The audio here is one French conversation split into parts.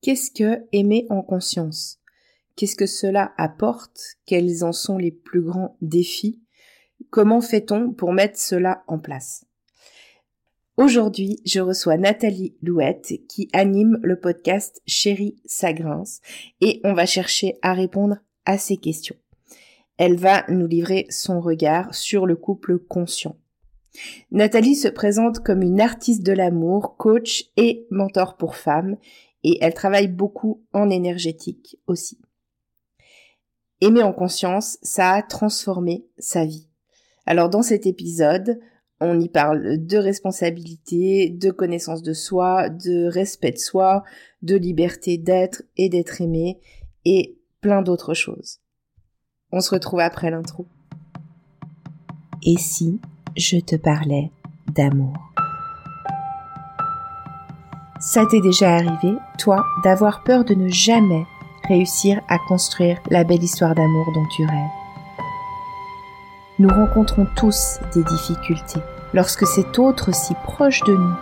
Qu'est-ce que aimer en conscience? Qu'est-ce que cela apporte? Quels en sont les plus grands défis? Comment fait-on pour mettre cela en place? Aujourd'hui, je reçois Nathalie Louette qui anime le podcast Chérie Sagrins et on va chercher à répondre à ces questions. Elle va nous livrer son regard sur le couple conscient. Nathalie se présente comme une artiste de l'amour, coach et mentor pour femmes et elle travaille beaucoup en énergétique aussi. Aimer en conscience, ça a transformé sa vie. Alors dans cet épisode, on y parle de responsabilité, de connaissance de soi, de respect de soi, de liberté d'être et d'être aimé, et plein d'autres choses. On se retrouve après l'intro. Et si je te parlais d'amour? Ça t'est déjà arrivé, toi, d'avoir peur de ne jamais réussir à construire la belle histoire d'amour dont tu rêves? Nous rencontrons tous des difficultés lorsque cet autre si proche de nous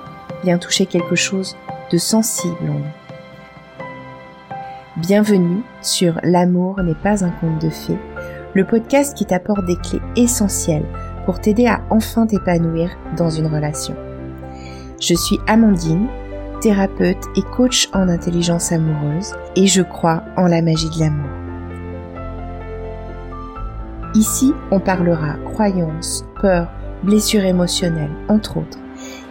vient toucher quelque chose de sensible en nous. Bienvenue sur L'amour n'est pas un conte de fées, le podcast qui t'apporte des clés essentielles pour t'aider à enfin t'épanouir dans une relation. Je suis Amandine, thérapeute et coach en intelligence amoureuse et je crois en la magie de l'amour. Ici, on parlera croyances, peurs, blessures émotionnelles, entre autres,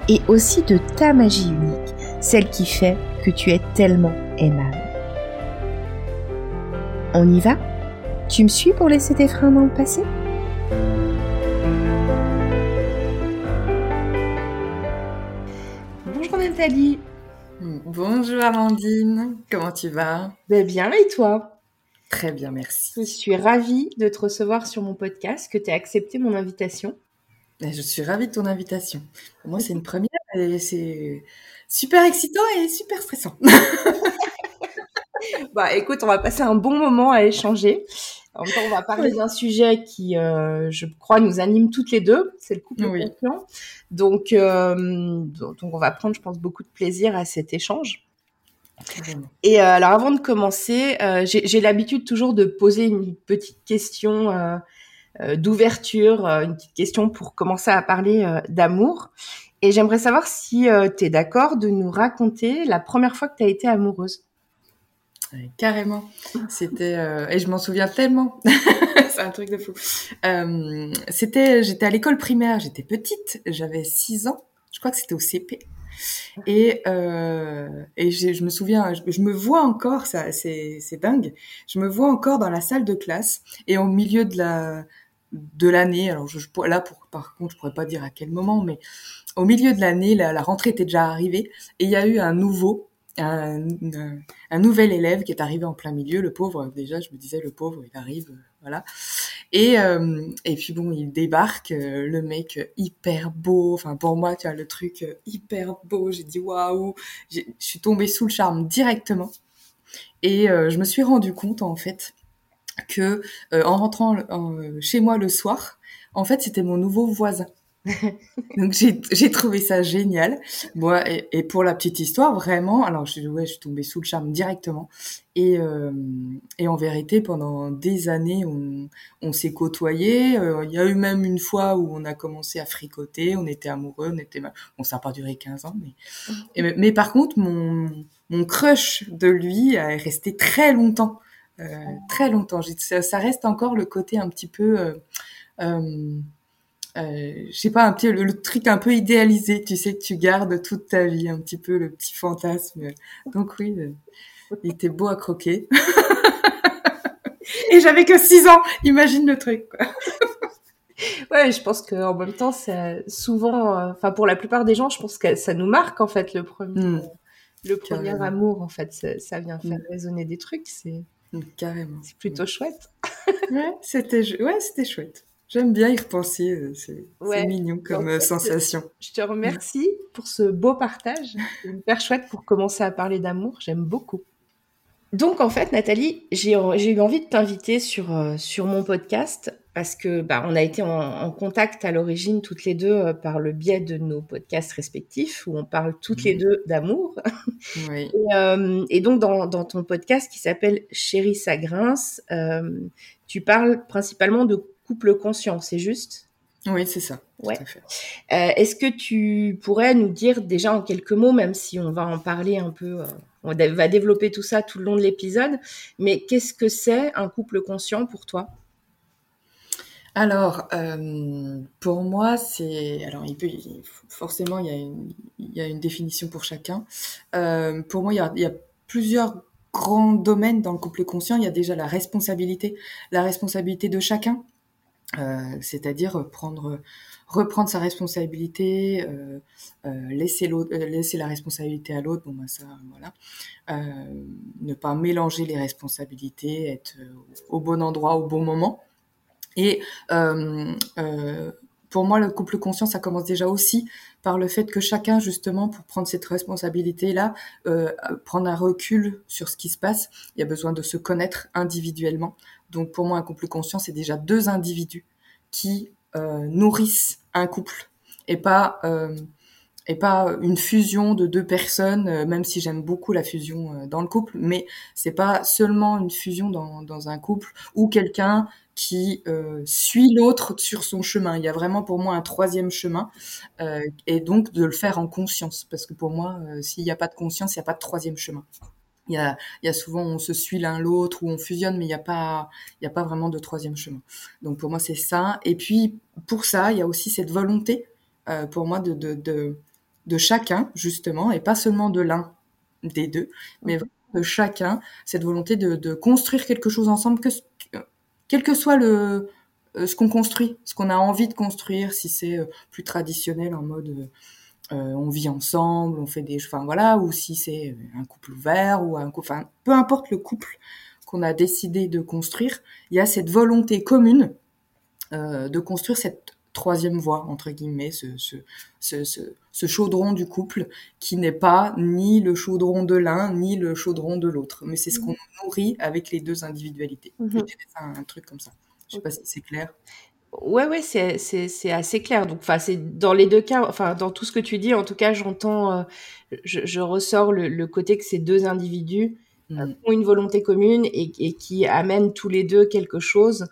et aussi de ta magie unique, celle qui fait que tu es tellement aimable. On y va? Tu me suis pour laisser tes freins dans le passé? Bonjour Nathalie. Bonjour Amandine, comment tu vas? Ben Bien et toi? Très bien, merci. Je suis ravie de te recevoir sur mon podcast, que tu aies accepté mon invitation. Je suis ravie de ton invitation. Pour moi, c'est une première et c'est super excitant et super stressant. bah, écoute, on va passer un bon moment à échanger. En même temps, on va parler d'un sujet qui, euh, je crois, nous anime toutes les deux. C'est le couple oui. Donc, euh, donc, on va prendre, je pense, beaucoup de plaisir à cet échange. Et euh, alors avant de commencer, j'ai l'habitude toujours de poser une petite question d'ouverture, une petite question pour commencer à parler d'amour. Et j'aimerais savoir si tu es d'accord de nous raconter la première fois que tu as été amoureuse. Carrément. C'était et je m'en souviens tellement. C'est un truc de fou. c'était j'étais à l'école primaire, j'étais petite, j'avais 6 ans. Je crois que c'était au CP. Et, euh, et je me souviens, je, me vois encore, ça, c'est, c'est dingue. Je me vois encore dans la salle de classe et au milieu de la de l'année. Alors je, là, pour, par contre, je pourrais pas dire à quel moment, mais au milieu de l'année, la, la rentrée était déjà arrivée et il y a eu un nouveau un, nouvel élève qui est arrivé en plein milieu, le pauvre, déjà je me disais le pauvre, il arrive, euh, voilà. Et, euh, et puis bon, il débarque, euh, le mec hyper beau, enfin pour moi, tu vois, le truc hyper beau, j'ai dit waouh, je suis tombée sous le charme directement. Et je me suis rendu compte en fait que en rentrant chez moi le soir, en fait c'était mon nouveau voisin. Donc j'ai trouvé ça génial. Moi et, et, pour la petite histoire, vraiment, alors je, ouais, je suis tombée sous le charme directement. Et, euh, et en vérité, pendant des années, on, on s'est côtoyés. Euh, il y a eu même une fois où on a commencé à fricoter, on était amoureux, on était... Bon, ça n'a pas duré 15 ans, mais... Et, mais par contre, mon, mon crush de lui est resté très longtemps. Euh, très longtemps. Ça, ça, reste encore le côté un petit peu... Euh, je sais pas, un petit, le, truc un peu idéalisé, tu sais, que tu gardes toute ta vie, un petit peu le petit fantasme. Donc oui, euh, il était beau à croquer. Et j'avais que 6 ans, imagine le truc. Quoi. ouais, je pense qu'en même temps, c'est souvent, euh, enfin pour la plupart des gens, je pense que ça nous marque en fait le premier, mmh. le premier amour en fait, ça, ça vient faire mmh. résonner des trucs, c'est mmh, carrément, c'est plutôt chouette. ouais, c'était ouais, c'était chouette. J'aime bien y repenser, euh, c'est mignon comme euh, sensation. Je te remercie pour ce beau partage, hyper chouette pour commencer à parler d'amour, j'aime beaucoup. Donc en fait, Nathalie, j'ai eu envie de t'inviter sur, euh, sur mon podcast parce que bah, on a été en, contact à l'origine toutes les deux euh, par le biais de nos podcasts respectifs où on parle toutes les mmh. deux d'amour. Oui. Euh, et, donc dans, ton podcast qui s'appelle Chérie ça grince, euh, tu parles principalement de couple conscient, c'est juste? Oui, c'est ça. Ouais. Est-ce que tu pourrais nous dire déjà en quelques mots, même si on va en parler un peu, on va développer tout ça tout le long de l'épisode, mais qu'est-ce que c'est un couple conscient pour toi? Alors, euh, pour moi, c'est alors il peut forcément il y a une il y a une définition pour chacun. Euh, pour moi, il y a, il y a plusieurs grands domaines dans le couple conscient. Il y a déjà la responsabilité, la responsabilité de chacun, euh, c'est-à-dire prendre reprendre sa responsabilité, euh, euh, laisser la responsabilité à l'autre. Bon, ben ça, voilà. ne pas mélanger les responsabilités, être au bon endroit au bon moment. Et pour moi, le couple conscient, ça commence déjà aussi par le fait que chacun, justement, pour prendre cette responsabilité-là, prendre un recul sur ce qui se passe, il y a besoin de se connaître individuellement. Donc pour moi, un couple conscient, c'est déjà deux individus qui euh, nourrissent un couple et pas euh, et pas une fusion de deux personnes, euh, même si j'aime beaucoup la fusion dans le couple, mais c'est pas seulement une fusion dans, un couple où quelqu'un qui suit l'autre sur son chemin. Il y a vraiment pour moi un troisième chemin, et donc de le faire en conscience, parce que pour moi, s'il n'y a pas de conscience, il n'y a pas de troisième chemin. Il y a, y a souvent on se suit l'un l'autre ou on fusionne, mais il n'y a pas, il n'y a pas vraiment de troisième chemin. Donc pour moi c'est ça. Et puis pour ça, il y a aussi cette volonté euh, pour moi de, de, de, de chacun justement, et pas seulement de l'un des deux, mais de chacun cette volonté de, de construire quelque chose ensemble que quel que soit le euh, ce qu'on construit, ce qu'on a envie de construire, si c'est euh, plus traditionnel en mode on vit ensemble, on fait des, enfin voilà, ou si c'est un couple ouvert ou un couple, enfin peu importe le couple qu'on a décidé de construire, il y a cette volonté commune de construire cette troisième voie entre guillemets, ce, ce, ce, ce, chaudron du couple qui n'est pas ni le chaudron de l'un ni le chaudron de l'autre, mais c'est ce qu'on mmh. nourrit avec les deux individualités. Mmh. Un, un truc comme ça. Je sais pas si c'est clair. Ouais, ouais, c'est, c'est, c'est assez clair. Donc, enfin, c'est dans les deux cas, enfin, dans tout ce que tu dis, en tout cas, j'entends, euh, je, je, ressors le, le, côté que ces deux individus euh, mmh. ont une volonté commune et, et, qui amènent tous les deux quelque chose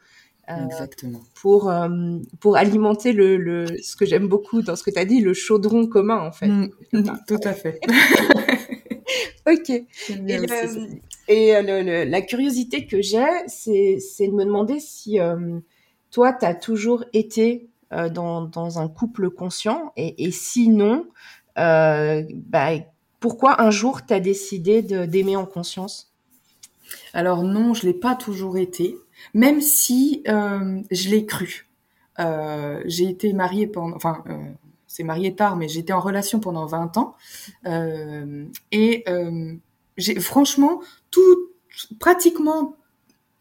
euh, Exactement. Pour, pour alimenter le, le, ce que j'aime beaucoup dans ce que tu as dit, le chaudron commun, en fait. Mm. tout à fait. ok. Et, euh, la curiosité que j'ai, c'est de me demander si toi, tu as toujours été dans, dans, un couple conscient et, sinon, bah, pourquoi un jour tu as décidé d'aimer en conscience? Alors non, je l'ai pas toujours été même si euh, je l'ai cru. Euh, j'ai été mariée pendant, enfin, euh, c'est marié tard, mais j'étais en relation pendant 20 ans. Euh, et euh, j'ai franchement, tout, pratiquement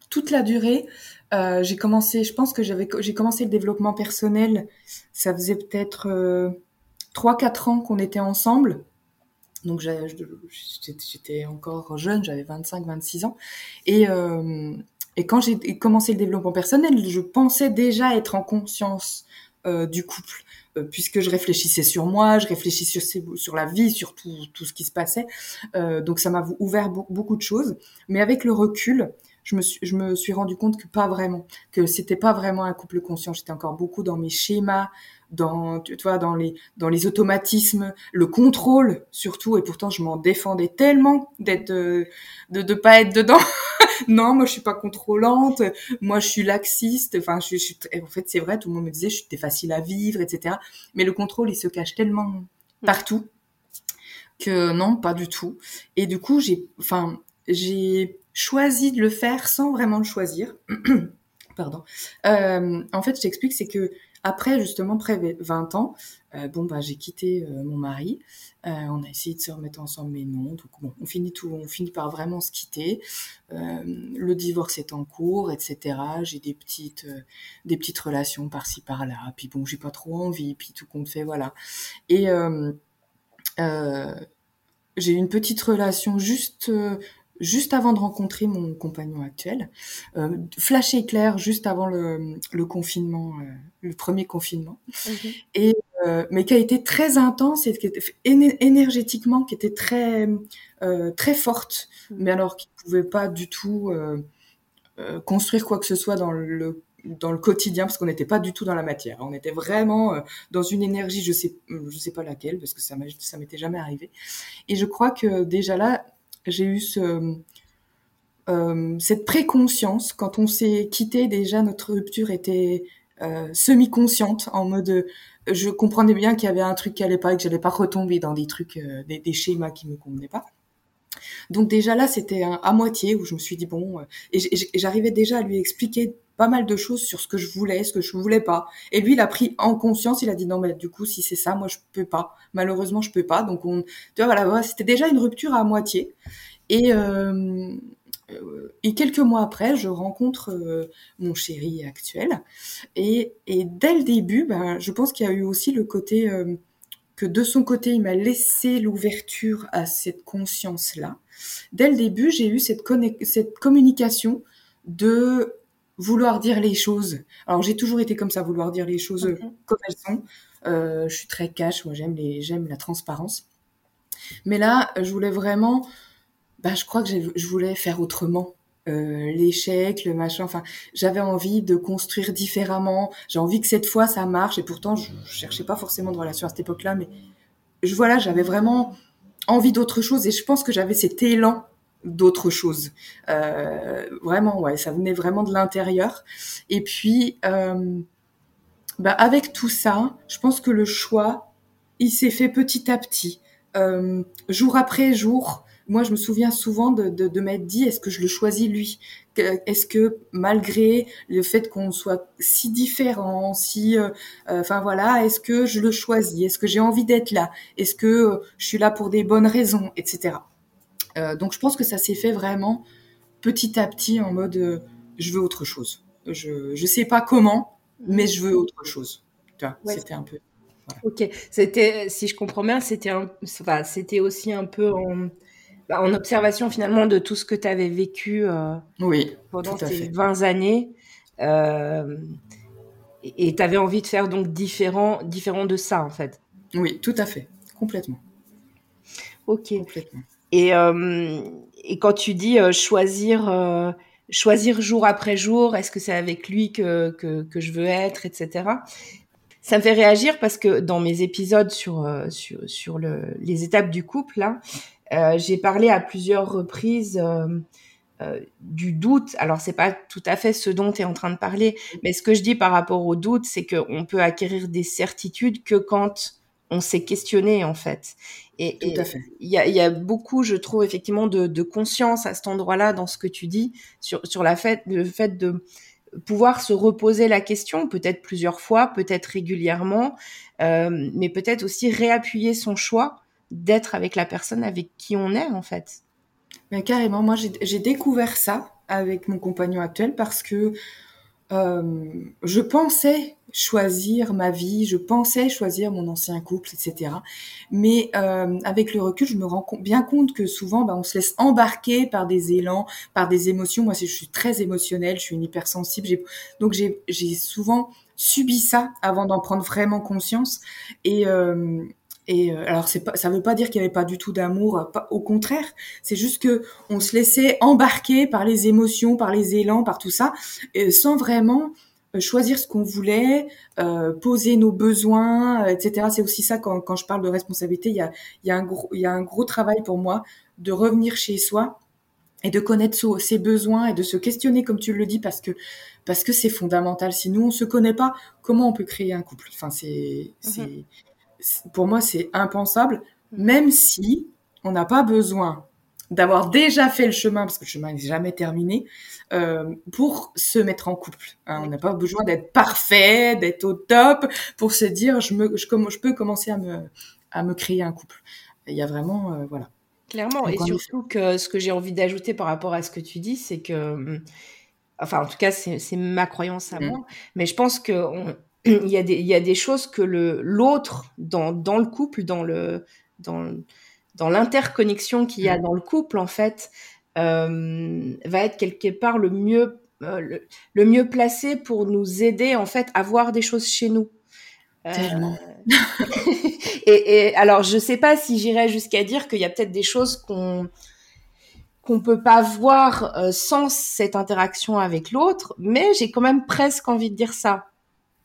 toute la durée, euh, j'ai commencé, je pense que j'avais, j'ai commencé le développement personnel, ça faisait peut-être 3-4 ans qu'on était ensemble. Donc j'étais encore jeune, j'avais 25-26 ans. Et, euh, et quand j'ai commencé le développement personnel, je pensais déjà être en conscience euh, du couple, euh, puisque je réfléchissais sur moi, je réfléchissais sur, la vie, sur tout, ce qui se passait. Euh, donc ça m'a ouvert beaucoup de choses. Mais avec le recul, je me suis, je me suis rendu compte que pas vraiment, que c'était pas vraiment un couple conscient. J'étais encore beaucoup dans mes schémas, dans, tu vois, dans les, dans les automatismes, le contrôle surtout. Et pourtant, je m'en défendais tellement d'être, de, de pas être dedans. non, moi je suis pas contrôlante, moi je suis laxiste. Enfin, je, suis, en fait, c'est vrai, tout le monde me disait, je suis facile à vivre, etc. Mais le contrôle, il se cache tellement mm. partout que non, pas du tout. Et du coup, j'ai, enfin, j'ai choisi de le faire sans vraiment le choisir. Pardon. Euh, en fait, je t'explique, c'est que après, justement, près 20 ans, euh, bon, bah, j'ai quitté euh, mon mari. On a essayé de se remettre ensemble, mais non. Donc, bon, on finit tout, on finit par vraiment se quitter. le divorce est en cours, etc. J'ai des petites, des petites relations par-ci par-là. Puis bon, j'ai pas trop envie. Puis tout compte fait, voilà. Et j'ai une petite relation juste juste avant de rencontrer mon compagnon actuel, euh, flash éclair juste avant le, le confinement, euh, le premier confinement, et euh, mais qui a été très intense et qui était énergétiquement qui était très euh, très forte, mm. mais alors qui pouvait pas du tout construire quoi que ce soit dans le dans le quotidien parce qu'on n'était pas du tout dans la matière. On était vraiment dans une énergie, je sais je sais pas laquelle parce que ça ça m'était jamais arrivé. Et je crois que déjà là, j'ai eu ce, euh, cette préconscience quand on s'est quitté déjà notre rupture était euh, semi-consciente en mode je comprenais bien qu'il y avait un truc qui allait pas et que j'allais pas retomber dans des trucs euh, des, des, schémas qui me convenaient pas. Donc déjà là c'était à moitié où je me suis dit bon euh, et j'arrivais déjà à lui expliquer pas mal de choses sur ce que je voulais, ce que je voulais pas. Et lui, il a pris en conscience, il a dit non mais du coup si c'est ça, moi je peux pas. Malheureusement, je peux pas. Donc voilà, c'était déjà une rupture à moitié. Et euh, euh, quelques mois après, je rencontre euh, mon chéri actuel. Et, dès le début, ben, je pense qu'il y a eu aussi le côté que de son côté, il m'a laissé l'ouverture à cette conscience-là. Dès le début, j'ai eu cette, cette communication de vouloir dire les choses. Alors j'ai toujours été comme ça, vouloir dire les choses comme elles sont. Euh, je suis très cash, moi j'aime les, j'aime la transparence. Mais là, je voulais vraiment bah, je crois que je voulais faire autrement. Euh, l'échec, le machin. Enfin, j'avais envie de construire différemment. J'ai envie que cette fois ça marche. Et pourtant, je, je cherchais pas forcément de relation à cette époque-là, mais je voilà, j'avais vraiment envie d'autre chose. Et je pense que j'avais cet élan d'autre chose. Euh, vraiment, ouais, ça venait vraiment de l'intérieur. Et puis, euh, bah, avec tout ça, je pense que le choix, il s'est fait petit à petit, euh, jour après jour moi, je me souviens souvent de, de, de m'être dit, est-ce que je le choisis lui? Est-ce que malgré le fait qu'on soit si différents, si, euh, enfin voilà, est-ce que je le choisis? Est-ce que j'ai envie d'être là? Est-ce que je suis là pour des bonnes raisons, etc. donc, je pense que ça s'est fait vraiment petit à petit en mode, je veux autre chose. Je je sais pas comment, mais je veux autre chose. Tu vois, c'était un peu. Ok, c'était, si je comprends bien, c'était enfin, c'était aussi un peu en, bah, en observation finalement de tout ce que tu avais vécu euh, oui, pendant ces 20 années. Euh, et tu avais envie de faire donc différent, différent de ça en fait. Oui, tout à fait, complètement. Ok. Complètement. Et, euh, et quand tu dis choisir, choisir jour après jour, est-ce que c'est avec lui que, que, que, je veux être, etc. Ça me fait réagir parce que dans mes épisodes sur, sur, sur le, les étapes du couple, là, euh, j'ai parlé à plusieurs reprises euh, euh, du doute. Alors c'est pas tout à fait ce dont tu es en train de parler, mais ce que je dis par rapport au doute, c'est qu'on peut acquérir des certitudes que quand on s'est questionné en fait. Et il y a, y a, beaucoup, je trouve effectivement, de, de conscience à cet endroit-là dans ce que tu dis sur, sur la fait, le fait de pouvoir se reposer la question, peut-être plusieurs fois, peut-être régulièrement, euh, mais peut-être aussi réappuyer son choix d'être avec la personne avec qui on est en fait. Mais carrément, moi j'ai découvert ça avec mon compagnon actuel parce que euh, je pensais choisir ma vie, je pensais choisir mon ancien couple, etc. Mais euh, avec le recul, je me rends bien compte que souvent, bah, on se laisse embarquer par des élans, par des émotions. Moi, je suis très émotionnelle, je suis une hypersensible, donc j'ai souvent subi ça avant d'en prendre vraiment conscience. Et, euh, et euh, alors c'est pas, ça veut pas dire qu'il y avait pas du tout d'amour, au contraire. C'est juste que on se laissait embarquer par les émotions, par les élans, par tout ça, sans vraiment choisir ce qu'on voulait, euh, poser nos besoins, etc. C'est aussi ça quand, quand je parle de responsabilité. Il y a, il y a un gros, il y a un gros travail pour moi de revenir chez soi et de connaître ses besoins et de se questionner comme tu le dis parce que parce que c'est fondamental. Si nous on se connaît pas, comment on peut créer un couple? Enfin c'est mm-hmm. c'est pour moi, c'est impensable, même si on n'a pas besoin d'avoir déjà fait le chemin, parce que le chemin n'est jamais terminé, euh, pour se mettre en couple. Hein. on n'a pas besoin d'être parfait, d'être au top, pour se dire je, me, je, je, peux commencer à me, à me créer un couple. Il y a vraiment, euh, voilà. Clairement, et surtout que ce que j'ai envie d'ajouter par rapport à ce que tu dis, c'est que, enfin en tout cas c'est ma croyance à mmh. moi, mais je pense que on, il y a des, il y a des choses que le l'autre dans, dans le couple, dans le dans dans l'interconnexion qu'il y a mm. dans le couple en fait, euh, va être quelque part le mieux euh, le, mieux placé pour nous aider en fait à voir des choses chez nous. Tellement. et, et, alors je sais pas si j'irais jusqu'à dire qu'il y a peut-être des choses qu'on qu'on peut pas voir sans cette interaction avec l'autre, mais j'ai quand même presque envie de dire ça.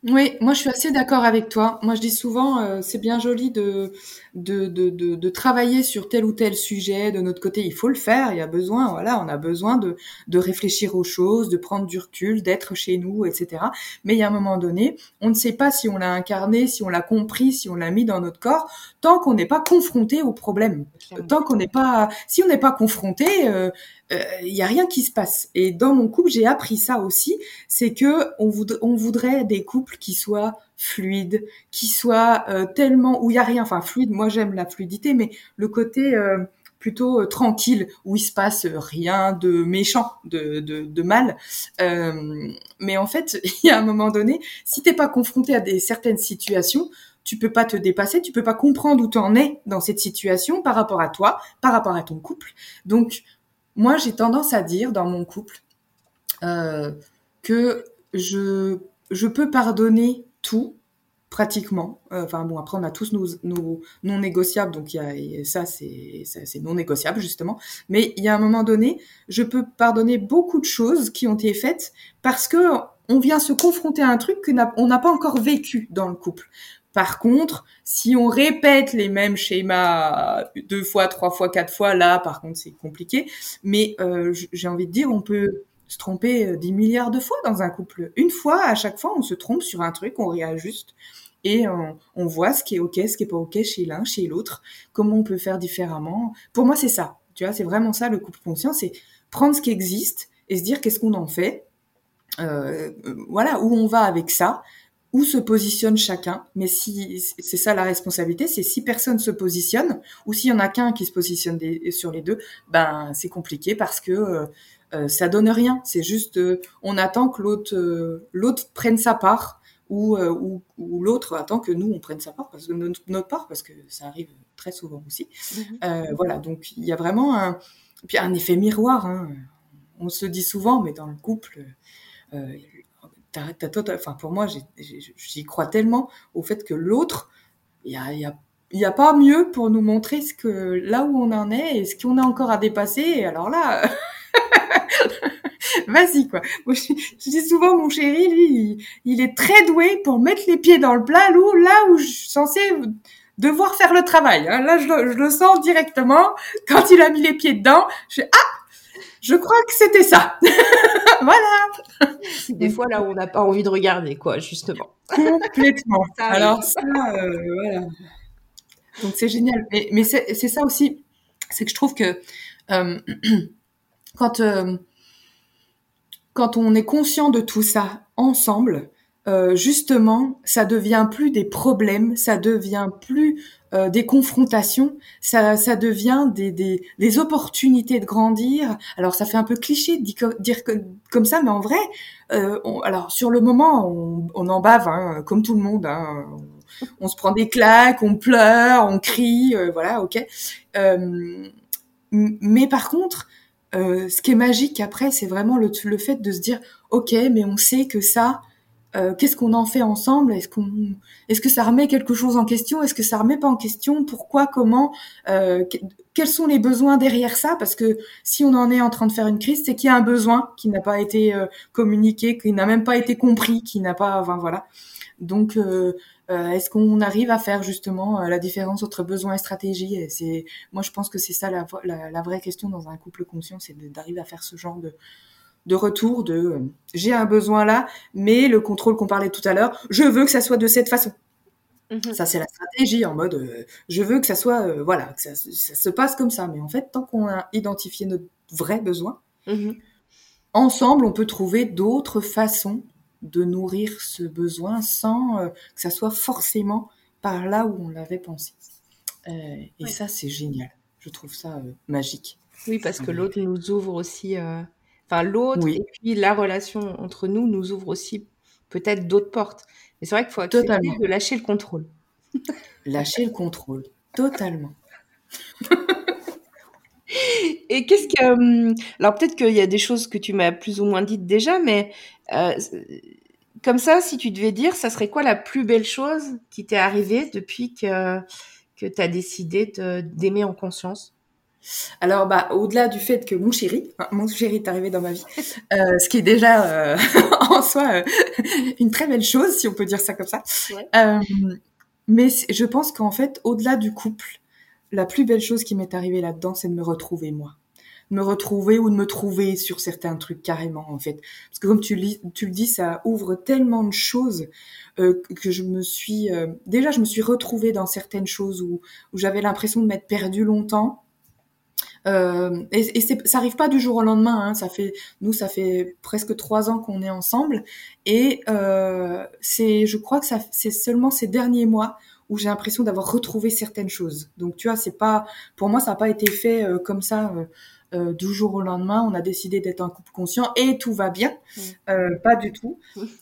Oui, moi je suis assez d'accord avec toi. Moi je dis souvent, euh, c'est bien joli de de, de, de, de, travailler sur tel ou tel sujet. De notre côté, il faut le faire. Il y a besoin, voilà, on a besoin de, de réfléchir aux choses, de prendre du recul, d'être chez nous, etc. Mais il y a un moment donné, on ne sait pas si on l'a incarné, si on l'a compris, si on l'a mis dans notre corps, tant qu'on n'est pas confronté au problème. Tant qu'on n'est pas, si on n'est pas confronté, euh, il euh, y a rien qui se passe. Et dans mon couple, j'ai appris ça aussi, c'est que on, on, voudrait des couples qui soient fluides, qui soient euh, tellement où il y a rien. Enfin, fluide. Moi, j'aime la fluidité, mais le côté euh, plutôt tranquille où il se passe rien de méchant, de, de, de mal. mais en fait, il y a un moment donné, si t'es pas confronté à des certaines situations, tu peux pas te dépasser, tu peux pas comprendre où tu en es dans cette situation par rapport à toi, par rapport à ton couple. Donc moi, j'ai tendance à dire dans mon couple euh, que je, peux pardonner tout, pratiquement. Euh, enfin bon, après on a tous nos, non négociables, donc ça c'est c'est non négociable justement. Mais il y a un moment donné, je peux pardonner beaucoup de choses qui ont été faites parce que on vient se confronter à un truc qu'on n'a pas encore vécu dans le couple. Par contre, si on répète les mêmes schémas deux fois, trois fois, quatre fois, là, par contre, c'est compliqué. Mais euh, j'ai envie de dire, on peut se tromper euh, dix milliards de fois dans un couple. Une fois, à chaque fois, on se trompe sur un truc, on réajuste et on, voit ce qui est ok, ce qui est pas ok chez l'un, chez l'autre, comment on peut faire différemment. Pour moi, c'est ça. Tu vois, c'est vraiment ça le couple conscient, c'est prendre ce qui existe et se dire qu'est-ce qu'on en fait. Euh, voilà où on va avec ça où se positionne chacun. Mais si c'est ça la responsabilité, c'est si personne se positionne ou s'il y en a qu'un qui se positionne sur les deux, ben c'est compliqué parce que euh, euh, ça donne rien. C'est juste euh, on attend que l'autre l'autre prenne sa part ou ou, ou l'autre attend que nous on prenne sa part parce que notre, notre part parce que ça arrive très souvent aussi. Mm-hmm. voilà donc il y a vraiment un puis un effet miroir. Hein. On se dit souvent, mais dans le couple. Euh, enfin pour moi, j'y crois tellement au fait que l'autre, il y a, y, a, pas mieux pour nous montrer ce que là où on en est et ce qu'on a encore à dépasser. Alors là, vas-y quoi. je, dis souvent mon chéri, lui, il, est très doué pour mettre les pieds dans le plat, là où je suis censée devoir faire le travail. Hein. Là, je, je, le sens directement. Quand il a mis les pieds dedans, je fais ah je crois que c'était ça. voilà. Des fois là où on n'a pas envie de regarder, quoi, justement. Complètement. Alors ça, euh, voilà. Donc c'est génial. Mais, mais c'est ça aussi, c'est que je trouve que euh, quand euh, quand on est conscient de tout ça ensemble, justement, ça devient plus des problèmes, ça devient plus euh, des confrontations, ça, ça devient des, des, des, opportunités de grandir. Alors ça fait un peu cliché de dire, comme ça, mais en vrai, euh, alors sur le moment, on, on en bave, hein, comme tout le monde. Hein, on, se prend des claques, on pleure, on crie, voilà, ok. mais par contre, ce qui est magique après, c'est vraiment le, le fait de se dire, ok, mais on sait que ça, euh, qu'est-ce qu'on en fait ensemble? Est-ce qu'on, est-ce que ça remet quelque chose en question? Est-ce que ça remet pas en question? Pourquoi? Comment? Euh, Quels sont les besoins derrière ça? Parce que si on en est en train de faire une crise, c'est qu'il y a un besoin qui n'a pas été euh, communiqué, qui n'a même pas été compris, qui n'a pas, enfin voilà. Donc, est-ce qu'on arrive à faire justement la différence entre besoin et stratégie? Et C'est, moi, je pense que c'est ça la vraie question dans un couple conscient, c'est d'arriver à faire ce genre de de retour de euh, j'ai un besoin là, mais le contrôle qu'on parlait tout à l'heure, je veux que ça soit de cette façon. Mhm. Ça, c'est la stratégie en mode euh, je veux que ça soit, euh, voilà, que ça, se passe comme ça. Mais en fait, tant qu'on a identifié notre vrai besoin, mhm. ensemble, on peut trouver d'autres façons de nourrir ce besoin sans que ça soit forcément par là où on l'avait pensé. et ça, c'est génial. Je trouve ça magique. Oui, parce que l'autre nous ouvre aussi Enfin, l'autre et puis la relation entre nous nous ouvre aussi peut-être d'autres portes. Mais c'est vrai qu'il faut accepter de lâcher le contrôle. lâcher le contrôle, totalement. Et qu'est-ce que... Hum, alors peut-être qu'il y a des choses que tu m'as plus ou moins dites déjà, mais euh, comme ça, si tu devais dire, ça serait quoi la plus belle chose qui t'est arrivée depuis que, que tu as décidé d'aimer en conscience? Alors, bah, au-delà du fait que mon chéri, mon chéri est arrivé dans ma vie, euh, ce qui est déjà euh, en soi euh, une très belle chose, si on peut dire ça comme ça. mais je pense qu'en fait, au-delà du couple, la plus belle chose qui m'est arrivée là-dedans, c'est de me retrouver moi. Me retrouver ou de me trouver sur certains trucs carrément en fait. Parce que comme tu, tu le dis ça ouvre tellement de choses euh, que je me suis déjà je me suis retrouvée dans certaines choses où, où j'avais l'impression de m'être perdue longtemps euh, et, et ça arrive pas du jour au lendemain. Hein. Ça fait, nous, ça fait presque trois ans qu'on est ensemble, et euh, c'est, je crois que c'est seulement ces derniers mois où j'ai l'impression d'avoir retrouvé certaines choses. Donc, tu vois, c'est pas, pour moi, ça n'a pas été fait euh, comme ça. Euh, du jour au lendemain, on a décidé d'être un couple conscient et tout va bien. Mmh. Euh, pas du tout.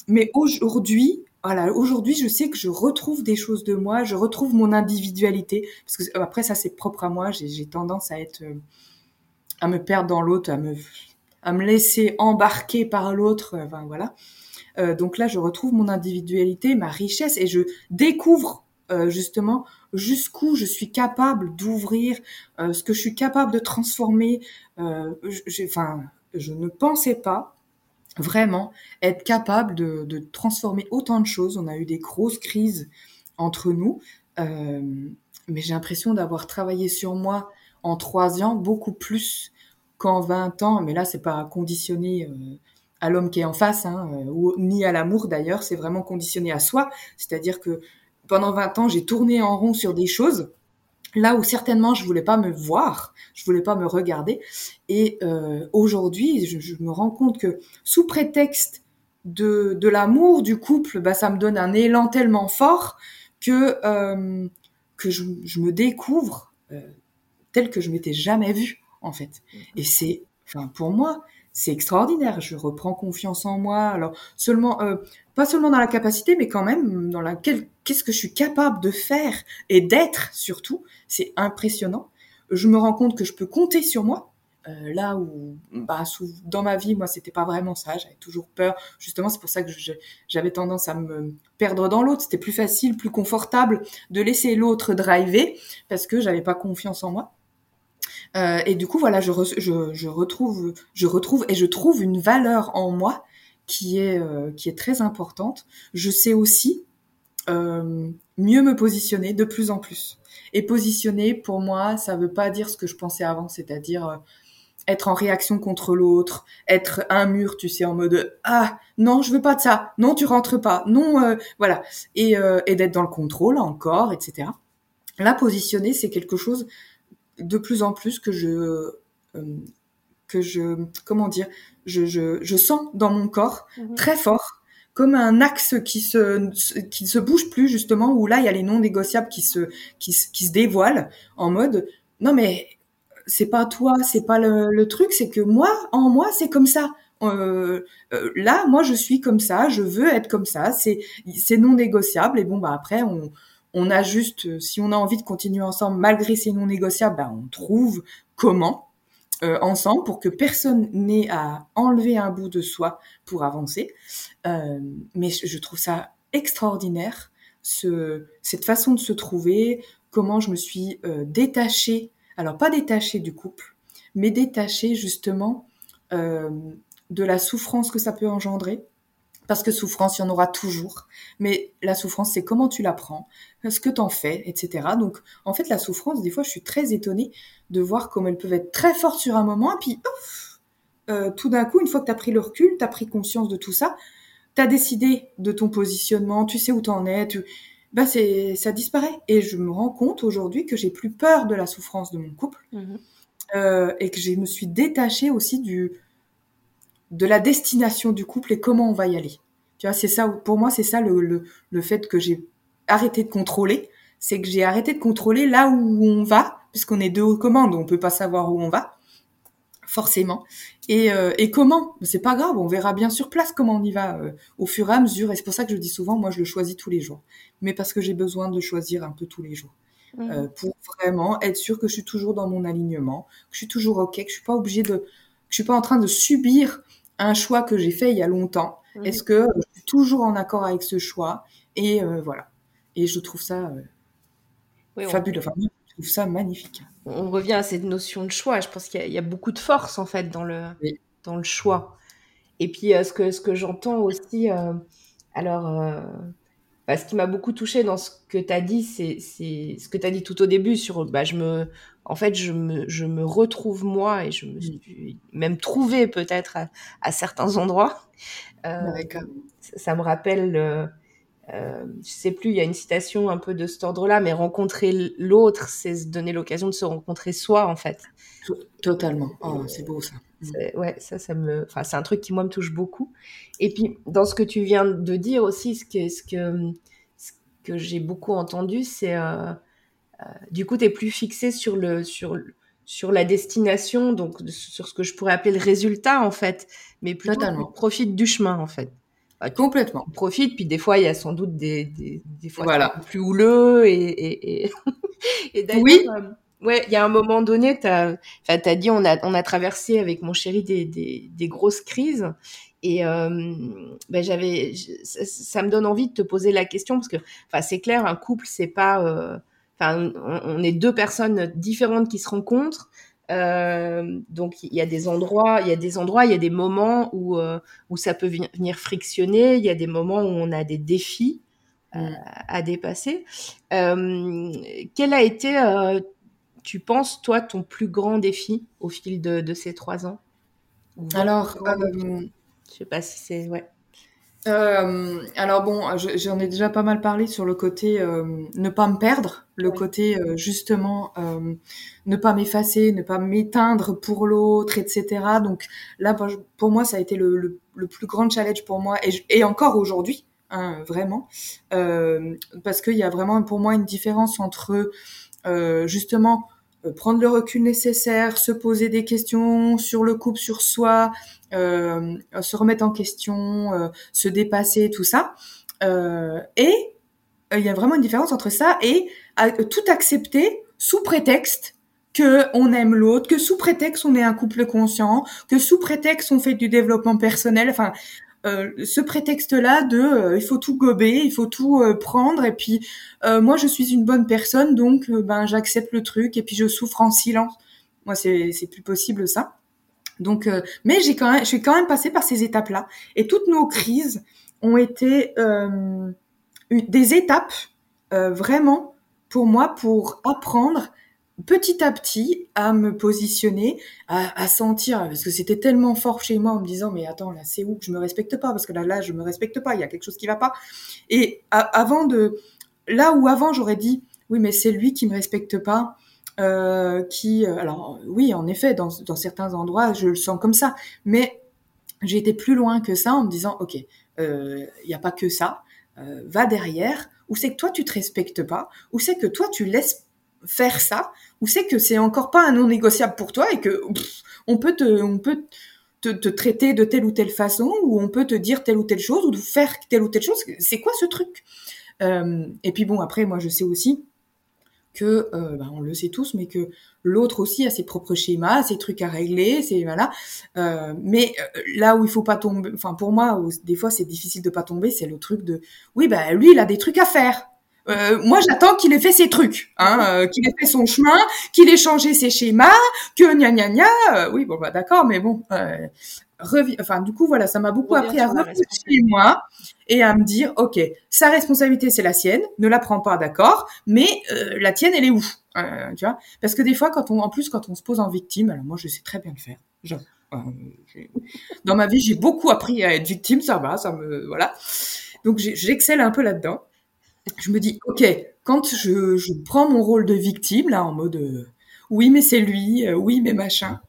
Mais aujourd'hui, voilà, aujourd'hui, je sais que je retrouve des choses de moi, je retrouve mon individualité, parce que après ça c'est propre à moi. J'ai tendance à être, euh, à me perdre dans l'autre, à me, à me laisser embarquer par l'autre. Euh, enfin voilà. Euh, donc là, je retrouve mon individualité, ma richesse, et je découvre euh, justement jusqu'où je suis capable d'ouvrir, euh, ce que je suis capable de transformer. Enfin, je ne pensais pas vraiment être capable de, transformer autant de choses. On a eu des grosses crises entre nous, euh, mais j'ai l'impression d'avoir travaillé sur moi en trois ans beaucoup plus qu'en 20 ans. Mais là, c'est pas conditionné euh, à l'homme qui est en face, hein, euh, ni à l'amour d'ailleurs. C'est vraiment conditionné à soi. C'est-à-dire que pendant 20 ans, j'ai tourné en rond sur des choses là où certainement je voulais pas me voir, je voulais pas me regarder. Et euh, aujourd'hui, je, me rends compte que sous prétexte de, de l'amour du couple, bah, ça me donne un élan tellement fort que euh, que je, je, me découvre euh, tel que je m'étais jamais vue en fait. Et c'est, enfin pour moi, c'est extraordinaire. Je reprends confiance en moi. Alors seulement, euh, pas seulement dans la capacité, mais quand même dans la qu'est-ce que je suis capable de faire et d'être surtout. C'est impressionnant. Je me rends compte que je peux compter sur moi. Euh, là où, bah, dans ma vie, moi, c'était pas vraiment ça. J'avais toujours peur. Justement, c'est pour ça que j'avais tendance à me perdre dans l'autre. C'était plus facile, plus confortable de laisser l'autre driver parce que j'avais pas confiance en moi. Euh, et du coup, voilà, je, retrouve, je retrouve et je trouve une valeur en moi qui est euh, qui est très importante. Je sais aussi euh, mieux me positionner de plus en plus. Et positionner, pour moi, ça veut pas dire ce que je pensais avant, c'est-à-dire euh, être en réaction contre l'autre, être un mur, tu sais, en mode ah non, je veux pas de ça, non, tu rentres pas, non, euh, voilà, et, et d'être dans le contrôle encore, etc. Là, positionner, c'est quelque chose de plus en plus que je euh, que je comment dire je, je, je sens dans mon corps mhm. très fort comme un axe qui se qui se bouge plus justement où là il y a les non négociables qui se qui, qui se dévoilent en mode non mais c'est pas toi c'est pas le, le truc c'est que moi en moi c'est comme ça. Euh, euh, là moi je suis comme ça je veux être comme ça c'est c'est non négociable et bon bah après on on a juste, euh, si on a envie de continuer ensemble malgré ces non négociables, ben on trouve comment euh, ensemble pour que personne n'ait à enlever un bout de soi pour avancer. Euh, mais je trouve ça extraordinaire, ce, cette façon de se trouver, comment je me suis détachée, alors pas détachée du couple, mais détachée justement de la souffrance que ça peut engendrer, parce que souffrance, il y en aura toujours. Mais la souffrance, c'est comment tu la prends, ce que t'en fais, etc. Donc, en fait, la souffrance, des fois, je suis très étonnée de voir comment elles peuvent être très fortes sur un moment, et puis, ouf, euh, tout d'un coup, une fois que tu as pris le recul, tu as pris conscience de tout ça, tu as décidé de ton positionnement, tu sais où t'en es, tu... bah, c'est, ça disparaît. Et je me rends compte aujourd'hui que j'ai plus peur de la souffrance de mon couple, mmh euh, et que je me suis détachée aussi du de la destination du couple et comment on va y aller. Tu vois, c'est ça, pour moi, c'est ça le, le, fait que j'ai arrêté de contrôler, c'est que j'ai arrêté de contrôler là où on va, puisqu'on est deux aux commandes, on peut pas savoir où on va, forcément. Et, euh, et comment? C'est pas grave, on verra bien sur place comment on y va euh, au fur et à mesure. Et c'est pour ça que je dis souvent, moi, je le choisis tous les jours, mais parce que j'ai besoin de le choisir un peu tous les jours. mmh. pour vraiment être sûr que je suis toujours dans mon alignement, que je suis toujours ok, que je suis pas obligée de, que je suis pas en train de subir un choix que j'ai fait il y a longtemps. Mmh. Est-ce que je suis toujours en accord avec ce choix? Et voilà. Et je trouve ça fabuleux. Enfin, je trouve ça magnifique. On revient à cette notion de choix. Je pense qu'il y, a beaucoup de force en fait dans le, dans le choix. Et puis ce que, ce que j'entends aussi, alors bah, ce qui m'a beaucoup touché dans ce que tu as dit, c'est ce que tu as dit tout au début sur bah, je me en fait je me, je me retrouve moi et je me suis même trouvé peut-être à, certains endroits. Euh, ça, me rappelle euh, euh, je sais plus, il y a une citation un peu de cet ordre-là, mais rencontrer l'autre, c'est se donner l'occasion de se rencontrer soi, en fait. Totalement. Oh, c'est beau ça. Ouais, ça, ça me, enfin, c'est un truc qui moi me touche beaucoup. Et puis, dans ce que tu viens de dire aussi, ce que, ce que, ce que j'ai beaucoup entendu, c'est, euh, du coup, tu es plus fixé sur le, sur sur la destination, donc sur ce que je pourrais appeler le résultat en fait, mais plutôt profite du chemin en fait. Bah, complètement. On profite, puis des fois, il y a sans doute des, des, des fois voilà. plus houleux. Et, et, et, et d'ailleurs, oui. Euh, ouais, il y a un moment donné, tu as, as, dit, on a, on a traversé avec mon chéri des, des, des grosses crises. Et euh, ben j'avais, ça, ça, me donne envie de te poser la question parce que, enfin, c'est clair, un couple, c'est pas, euh, enfin, on, on, est deux personnes différentes qui se rencontrent. Euh, donc il y a des endroits, il y a des endroits, il y a des moments où euh, où ça peut venir frictionner. Il y a des moments où on a des défis euh, à dépasser. Quel a été, tu penses, toi, ton plus grand défi au fil de, de ces trois ans Alors, je sais pas si c'est ouais. Alors bon, j'en ai déjà pas mal parlé sur le côté ne pas me perdre, le côté euh, justement euh, ne pas m'effacer, ne pas m'éteindre pour l'autre, etc. Donc là, pour moi, ça a été le, le, le plus grand challenge pour moi et, et encore aujourd'hui, hein, vraiment, parce qu'il y a vraiment pour moi une différence entre justement prendre le recul nécessaire, se poser des questions sur le couple, sur soi, euh, se remettre en question, euh, se dépasser, tout ça. Euh, et il y a vraiment une différence entre ça et tout accepter sous prétexte que on aime l'autre, que sous prétexte on est un couple conscient, que sous prétexte on fait du développement personnel. Enfin, euh, ce prétexte-là de euh, il faut tout gober, il faut tout prendre et puis moi je suis une bonne personne donc ben j'accepte le truc et puis je souffre en silence. Moi c'est c'est plus possible ça. Donc, euh, mais j'ai quand même, je suis quand même passée par ces étapes-là. Et toutes nos crises ont été euh, des étapes euh, vraiment pour moi pour apprendre petit à petit à me positionner, à, sentir, parce que c'était tellement fort chez moi en me disant mais attends là c'est où que je me respecte pas? Parce que là là je me respecte pas, il y a quelque chose qui va pas. Et avant de là où avant j'aurais dit oui mais c'est lui qui me respecte pas, euh, qui, euh, alors oui, en effet, dans, dans, certains endroits, je le sens comme ça, mais j'ai été plus loin que ça en me disant, ok, il euh, n'y a pas que ça, euh, va derrière, ou c'est que toi tu te respectes pas, ou c'est que toi tu laisses faire ça, ou c'est que c'est encore pas un non négociable pour toi et que on peut te, on peut te, te, traiter de telle ou telle façon, ou on peut te dire telle ou telle chose, ou faire telle ou telle chose. C'est quoi ce truc? Euh, Et puis bon, après, moi je sais aussi que euh, bah, on le sait tous, mais que l'autre aussi a ses propres schémas, ses trucs à régler, c'est voilà. Euh, mais euh, là où il faut pas tomber, enfin pour moi, où des fois c'est difficile de pas tomber, c'est le truc de oui bah lui il a des trucs à faire. Euh, moi, j'attends qu'il ait fait ses trucs, hein, euh, qu'il ait fait son chemin, qu'il ait changé ses schémas, que gna gna gna. oui, bon, bah d'accord, mais bon, enfin du coup voilà ça m'a beaucoup appris à revenir chez moi et à me dire ok sa responsabilité c'est la sienne ne la prends pas d'accord mais euh, la tienne elle est où euh, tu vois? Parce que des fois quand on en plus quand on se pose en victime alors moi je sais très bien le faire genre, euh, dans ma vie j'ai beaucoup appris à être victime ça va ça me voilà. Donc j'excelle un peu là-dedans. Je me dis ok quand je, je prends mon rôle de victime là en mode euh, oui mais c'est lui oui mais machin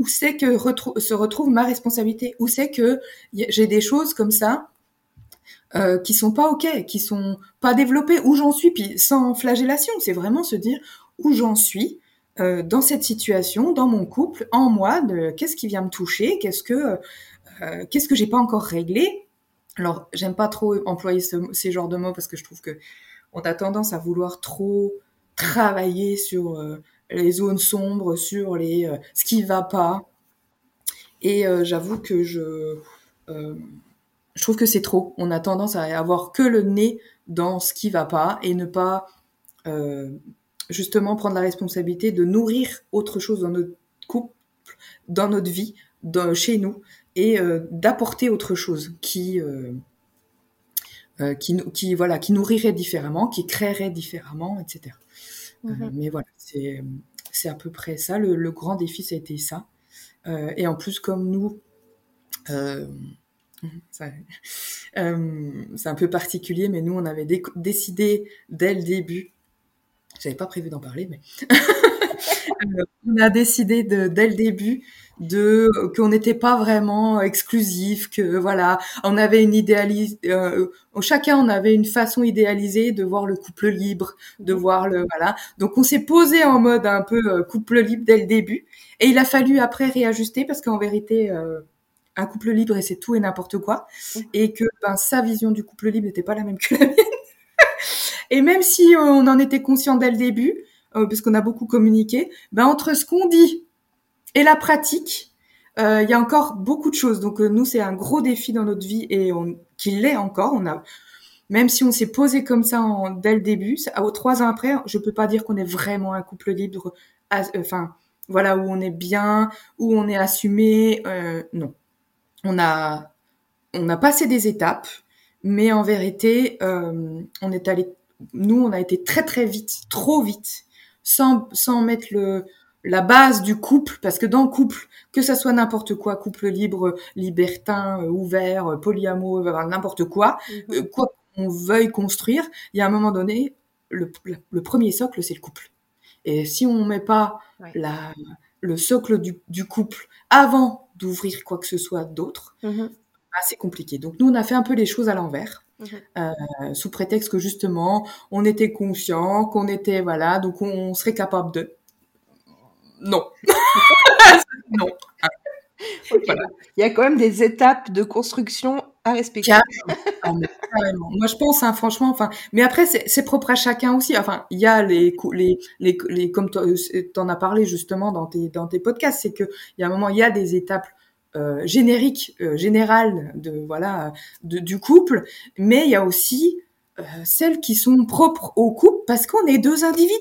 où c'est que se retrouve ma responsabilité, où c'est que j'ai des choses comme ça euh, qui sont pas ok, qui sont pas développées, où j'en suis, puis sans flagellation, c'est vraiment se dire où j'en suis euh, dans cette situation, dans mon couple, en moi, qu'est-ce qui vient me toucher, qu'est-ce que euh, qu'est-ce que j'ai pas encore réglé. Alors j'aime pas trop employer ce, ces genres de mots parce que je trouve que on a tendance à vouloir trop travailler sur euh, les zones sombres, sur les euh, ce qui va pas. Et j'avoue que je je trouve que c'est trop. On a tendance à avoir que le nez dans ce qui va pas et ne pas justement prendre la responsabilité de nourrir autre chose dans notre couple, dans notre vie, dans, chez nous, et d'apporter autre chose qui euh, qui, qui, voilà, qui nourrirait différemment, qui créerait différemment, etc. Euh, mhm. mais voilà, c'est, c'est à peu près ça. Le, grand défi, ça a été ça. Euh, et en plus, comme nous, c'est un peu particulier, mais nous, on avait décidé dès le début, j'avais pas prévu d'en parler, mais on a décidé de, dès le début de qu'on n'était pas vraiment exclusif, que voilà, on avait une idéalise, euh, chacun on avait une façon idéalisée de voir le couple libre, de voir le voilà. Donc on s'est posé en mode un peu euh, couple libre dès le début, et il a fallu après réajuster parce qu'en vérité. Euh, un couple libre et c'est tout et n'importe quoi et que ben, sa vision du couple libre n'était pas la même que la mienne et même si on en était conscient dès le début parce qu'on a beaucoup communiqué ben entre ce qu'on dit et la pratique, euh, il y a encore beaucoup de choses. Donc euh, nous, c'est un gros défi dans notre vie et qu'il l'est encore. On a, même si on s'est posé comme ça dès le début, à, trois ans après, je peux pas dire qu'on est vraiment un couple libre. Enfin, voilà où on est bien, où on est assumé. Euh, non, on a on a passé des étapes, mais en vérité, euh, on est allé, nous, on a été très très vite, trop vite, sans sans mettre le la base du couple, parce que dans le couple, que ça soit n'importe quoi, couple libre, libertin, euh, ouvert, euh, polyamoureux, n'importe quoi, mhm. euh, quoi qu'on veuille construire, il y a un moment donné, le, premier socle, c'est le couple. Et si on met pas la, le socle du, couple avant d'ouvrir quoi que ce soit d'autre, mhm. bah, c'est compliqué. Donc nous, on a fait un peu les choses à l'envers. Mhm. sous prétexte que justement on était conscient qu'on était voilà donc on serait capable de non. non. Il y a quand même des étapes de construction à respecter. Ah, Moi, je pense, hein, franchement, enfin, mais après, c'est propre à chacun aussi. Enfin, il y a les, les, les, les comme tu en as parlé justement dans tes, dans tes podcasts, c'est que il y a un moment, il y a des étapes euh, génériques, euh, de voilà, de, du couple, mais il y a aussi euh, celles qui sont propres au couple parce qu'on est deux individus.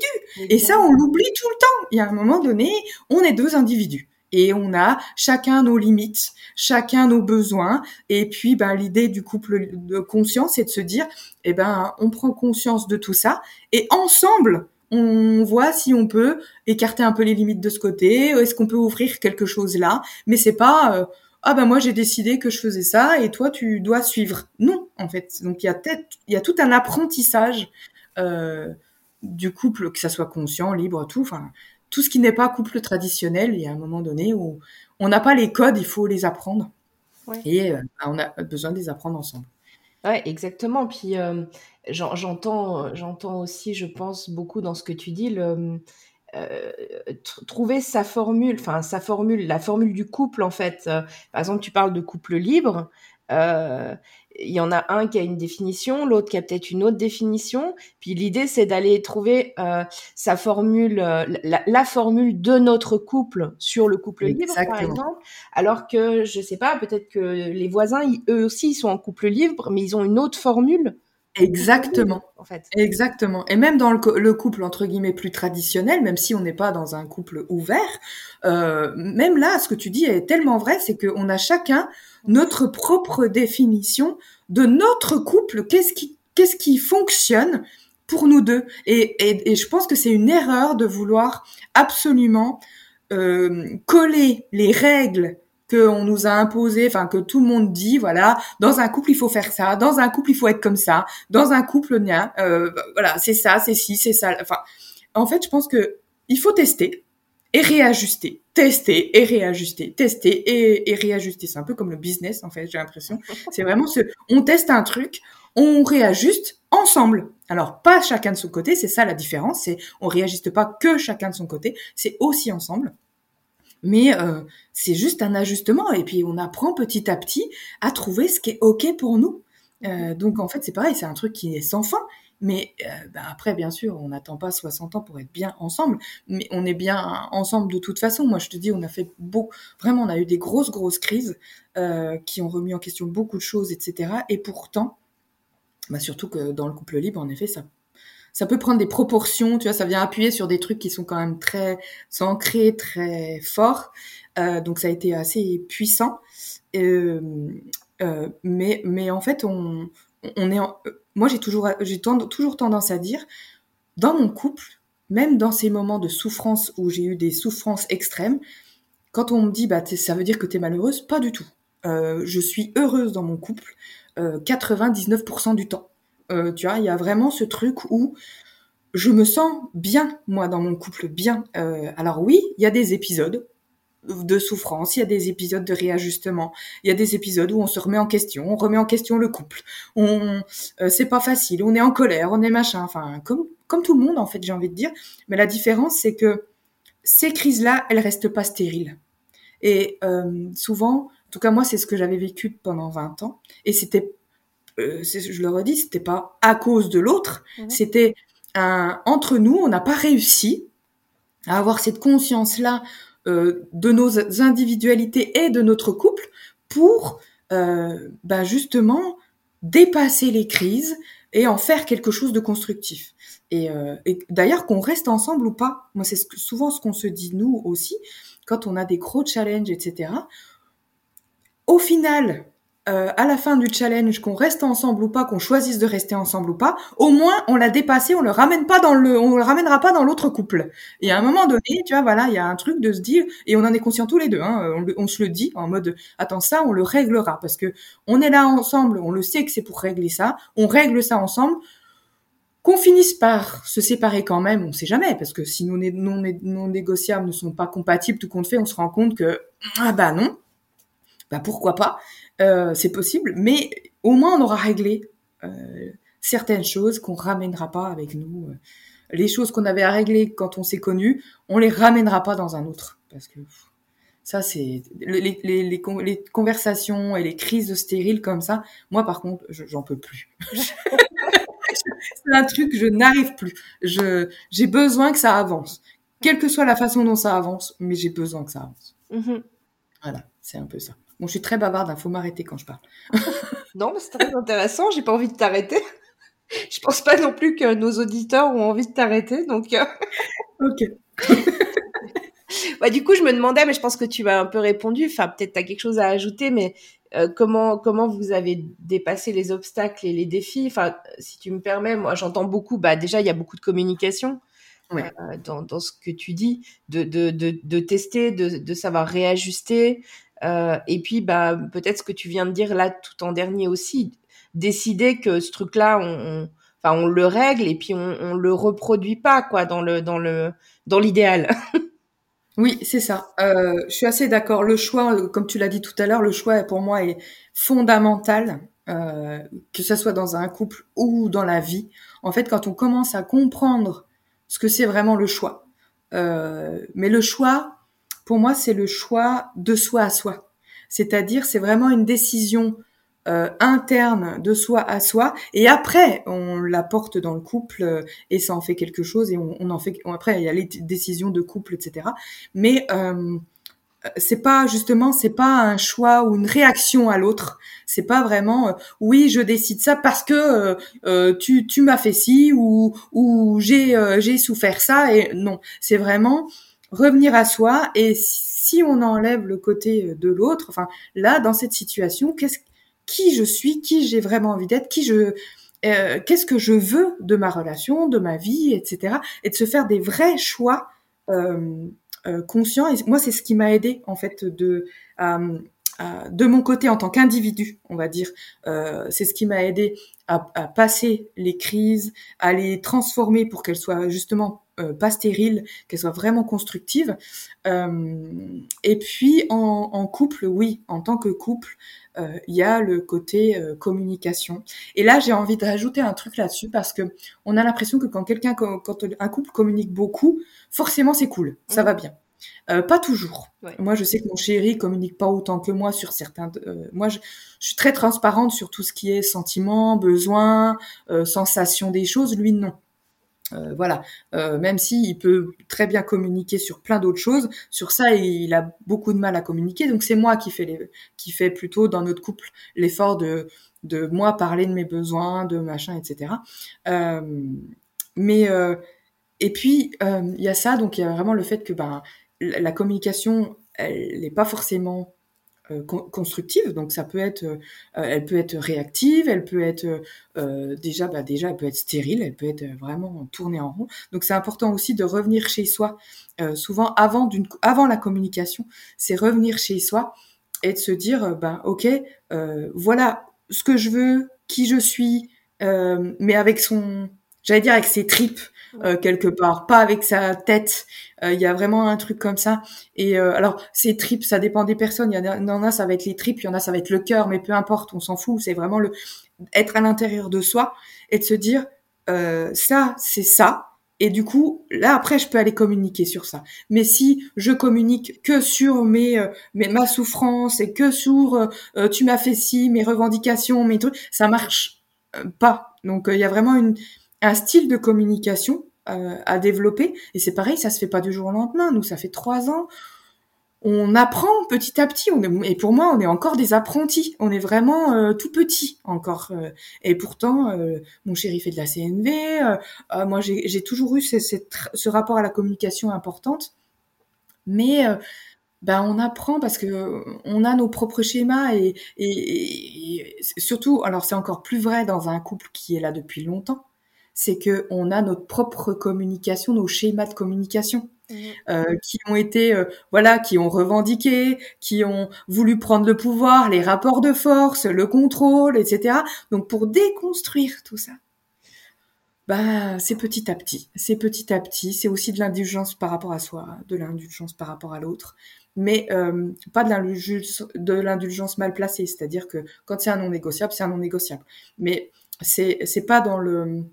Et ça, on l'oublie tout le temps. Il y a un moment donné, on est deux individus. Et on a chacun nos limites, chacun nos besoins. Et puis, ben, l'idée du couple de conscience, c'est de se dire, eh ben, on prend conscience de tout ça. Et ensemble, on voit si on peut écarter un peu les limites de ce côté. Est-ce qu'on peut ouvrir quelque chose là? Mais c'est pas, euh, ah ben moi j'ai décidé que je faisais ça et toi tu dois suivre. Non, en fait. Donc il y a il y a tout un apprentissage euh, du couple, que ça soit conscient, libre, tout. Enfin, tout ce qui n'est pas couple traditionnel. Il y a un moment donné où on n'a pas les codes, il faut les apprendre. Et euh, on a besoin de les apprendre ensemble. Ouais, exactement. Puis euh, j'entends, j'entends aussi, je pense beaucoup dans ce que tu dis, euh, trouver sa formule, enfin sa formule, la formule du couple en fait. Euh, par exemple, tu parles de couple libre. Euh, il y en a un qui a une définition, l'autre qui a peut-être une autre définition. Puis l'idée, c'est d'aller trouver sa formule, la, formule de notre couple sur le couple libre, par exemple. Alors que, je sais pas, peut-être que les voisins, eux aussi, ils sont en couple libre, mais ils ont une autre formule Exactement. En fait. Exactement. Et même dans le, couple entre guillemets plus traditionnel, même si on n'est pas dans un couple ouvert, euh, même là, ce que tu dis est tellement vrai, c'est qu'on a chacun notre propre définition de notre couple. Qu'est-ce qui, qu'est-ce qui fonctionne pour nous deux et, et, et je pense que c'est une erreur de vouloir absolument euh, coller les règles qu'on nous a imposé, enfin que tout le monde dit, voilà, dans un couple il faut faire ça, dans un couple il faut être comme ça, dans un couple nien, euh, voilà, c'est ça, c'est ci, c'est ça. Enfin, en fait, je pense que il faut tester et réajuster, tester et réajuster, tester et, et réajuster. C'est un peu comme le business en fait, j'ai l'impression. C'est vraiment ce, on teste un truc, on réajuste ensemble. Alors pas chacun de son côté, c'est ça la différence. C'est on réajuste pas que chacun de son côté, c'est aussi ensemble mais euh, c'est juste un ajustement et puis on apprend petit à petit à trouver ce qui est ok pour nous. Euh, donc en fait c'est pareil, c'est un truc qui est sans fin Mais bah, après, bien sûr, on n'attend pas 60 ans pour être bien ensemble, mais on est bien ensemble de toute façon. Moi, je te dis, on a fait beau, vraiment, on a eu des grosses, grosses crises qui ont remis en question beaucoup de choses, etc. Et pourtant, bah, surtout que dans le couple libre, en effet, ça ça peut prendre des proportions, tu vois, ça vient appuyer sur des trucs qui sont quand même très ancrés, très forts. Euh, donc ça a été assez puissant. Euh, euh, mais, mais en fait, on, on est moi j'ai toujours, j'ai toujours tendance à dire, dans mon couple, même dans ces moments de souffrance où j'ai eu des souffrances extrêmes, quand on me dit, bah, ça veut dire que tu es malheureuse, pas du tout. je suis heureuse dans mon couple 99% du temps. Euh, tu vois, il y a vraiment ce truc où je me sens bien, moi, dans mon couple, bien. Euh, alors oui, il y a des épisodes de souffrance, il y a des épisodes de réajustement, il y a des épisodes où on se remet en question, on remet en question le couple, on euh, c'est pas facile, on est en colère, on est machin, enfin comme tout le monde en fait, j'ai envie de dire. Mais la différence c'est que ces crises-là, elles restent pas stériles. Et souvent, en tout cas moi, c'est ce que j'avais vécu pendant 20 ans, et c'était euh, je le redis, c'était pas à cause de l'autre, mhm. c'était un, entre nous, on n'a pas réussi à avoir cette conscience-là euh, de nos individualités et de notre couple pour euh, bah, justement dépasser les crises et en faire quelque chose de constructif. Et, et d'ailleurs qu'on reste ensemble ou pas, moi c'est souvent ce qu'on se dit nous aussi quand on a des gros challenges, etc. Au final, euh, à la fin du challenge, qu'on reste ensemble ou pas, qu'on choisisse de rester ensemble ou pas, au moins on l'a dépassé, on le ramène pas dans le, on le ramènera pas dans l'autre couple. Et à un moment donné, tu vois, voilà, il y a un truc de se dire, et on en est conscient tous les deux, hein, on, se le dit en mode, attends ça, on le réglera parce que on est là ensemble, on le sait que c'est pour régler ça, on règle ça ensemble. Qu'on finisse par se séparer quand même, on sait jamais, parce que si nos non, négociables ne sont pas compatibles, tout compte fait, on se rend compte que ah bah non, bah pourquoi pas euh, c'est possible, mais au moins on aura réglé euh, certaines choses qu'on ramènera pas avec nous. Euh. Les choses qu'on avait à régler quand on s'est connu, on les ramènera pas dans un autre, parce que ça c'est les, les, les, conversations et les crises stériles comme ça. Moi par contre, j'en peux plus. c'est un truc, je n'arrive plus. Je j'ai besoin que ça avance, quelle que soit la façon dont ça avance, mais j'ai besoin que ça avance. Mm-hmm. Voilà, c'est un peu ça. Bon, je suis très bavarde, il hein, faut m'arrêter quand je parle. non, mais c'est très intéressant, j'ai pas envie de t'arrêter. je pense pas non plus que nos auditeurs ont envie de t'arrêter, donc. Euh. ok. bah, du coup, je me demandais, mais je pense que tu m'as un peu répondu. Enfin, peut-être tu as quelque chose à ajouter, mais euh, comment comment vous avez dépassé les obstacles et les défis? Enfin, si tu me permets, moi, j'entends beaucoup. Bah, déjà, il y a beaucoup de communication. Euh, dans, dans, ce que tu dis, de, de, de, de tester, de, de savoir réajuster, et puis, bah, peut-être ce que tu viens de dire là tout en dernier aussi, décider que ce truc-là, on, enfin, on le règle et puis on, on le reproduit pas, quoi, dans le, dans le, dans l'idéal. oui, c'est ça. Euh, je suis assez d'accord. Le choix, comme tu l'as dit tout à l'heure, le choix pour moi est fondamental, euh, que ce soit dans un couple ou dans la vie. En fait, quand on commence à comprendre ce que c'est vraiment le choix, euh, mais le choix, pour moi, c'est le choix de soi à soi. C'est-à-dire, c'est vraiment une décision euh, interne de soi à soi. Et après, on la porte dans le couple euh, et ça en fait quelque chose. Et on, en fait. Après, il y a les décisions de couple, etc. Mais euh, c'est pas justement, c'est pas un choix ou une réaction à l'autre. C'est pas vraiment, euh, oui, je décide ça parce que tu, tu m'as fait ci ou ou j'ai j'ai souffert ça. Et non, c'est vraiment revenir à soi et si on enlève le côté de l'autre, enfin là dans cette situation, qu'est-ce qui je suis, qui j'ai vraiment envie d'être, qui je euh, qu'est-ce que je veux de ma relation, de ma vie, etc. Et de se faire des vrais choix euh, euh, conscients. Et moi, c'est ce qui m'a aidé en fait de de mon côté en tant qu'individu, on va dire. c'est ce qui m'a aidé à, à, passer les crises, à les transformer pour qu'elles soient justement euh, pas stérile, qu'elle soit vraiment constructive. Euh, et puis en, couple, oui, en tant que couple, euh, il y a le côté communication. Et là, j'ai envie de rajouter un truc là-dessus parce que on a l'impression que quand quelqu'un, quand un couple communique beaucoup, forcément c'est cool, ça mmh. va bien. Euh, pas toujours. Moi, je sais que mon chéri communique pas autant que moi sur certains. Euh, moi, je, suis très transparente sur tout ce qui est sentiments, besoins, euh, sensations des choses. Lui, non. Euh, voilà. même si il peut très bien communiquer sur plein d'autres choses, sur ça, il a beaucoup de mal à communiquer. Donc, c'est moi qui fais les, qui fait plutôt dans notre couple l'effort de de moi parler de mes besoins, de machin, etc. mais et puis il y a ça, donc il y a vraiment le fait que ben la communication, elle n'est pas forcément euh, constructive, donc ça peut être, euh, elle peut être réactive, elle peut être euh, déjà, bah déjà, elle peut être stérile, elle peut être vraiment tournée en rond. Donc c'est important aussi de revenir chez soi. souvent avant la communication, c'est revenir chez soi et de se dire, ben ok, voilà ce que je veux, qui je suis, mais avec son, j'allais dire avec ses tripes, euh, quelque part, pas avec sa tête. Euh, il y a vraiment un truc comme ça. Et euh, alors, ces tripes, ça dépend des personnes. Il y en a, ça va être les tripes, il y en a, ça va être le cœur, mais peu importe, on s'en fout. C'est vraiment le être à l'intérieur de soi et de se dire ça, c'est ça. Et du coup, là après, je peux aller communiquer sur ça. Mais si je communique que sur mes, mes ma souffrance et que sur tu m'as fait ci, mes revendications, mes trucs, ça marche pas. Donc il y a vraiment une un style de communication euh, à développer. Et c'est pareil, ça se fait pas du jour au lendemain. Nous, ça fait trois ans. On apprend petit à petit. On est, et pour moi, on est encore des apprentis. On est vraiment euh, tout petit encore. Euh. et pourtant, mon chéri fait de la CNV. moi, j'ai toujours eu ce, ce, rapport à la communication importante. Mais ben on apprend parce que on a nos propres schémas et, et, et surtout, alors c'est encore plus vrai dans un couple qui est là depuis longtemps c'est que on a notre propre communication, nos schémas de communication. Mmh. Euh, qui ont été euh, voilà qui ont revendiqué qui ont voulu prendre le pouvoir les rapports de force le contrôle etc donc pour déconstruire tout ça bah c'est petit à petit c'est petit à petit c'est aussi de l'indulgence par rapport à soi de l'indulgence par rapport à l'autre mais euh, pas de l'indulgence de l'indulgence mal placée c'est-à-dire que quand c'est un non négociable c'est un non négociable mais c'est c'est pas dans le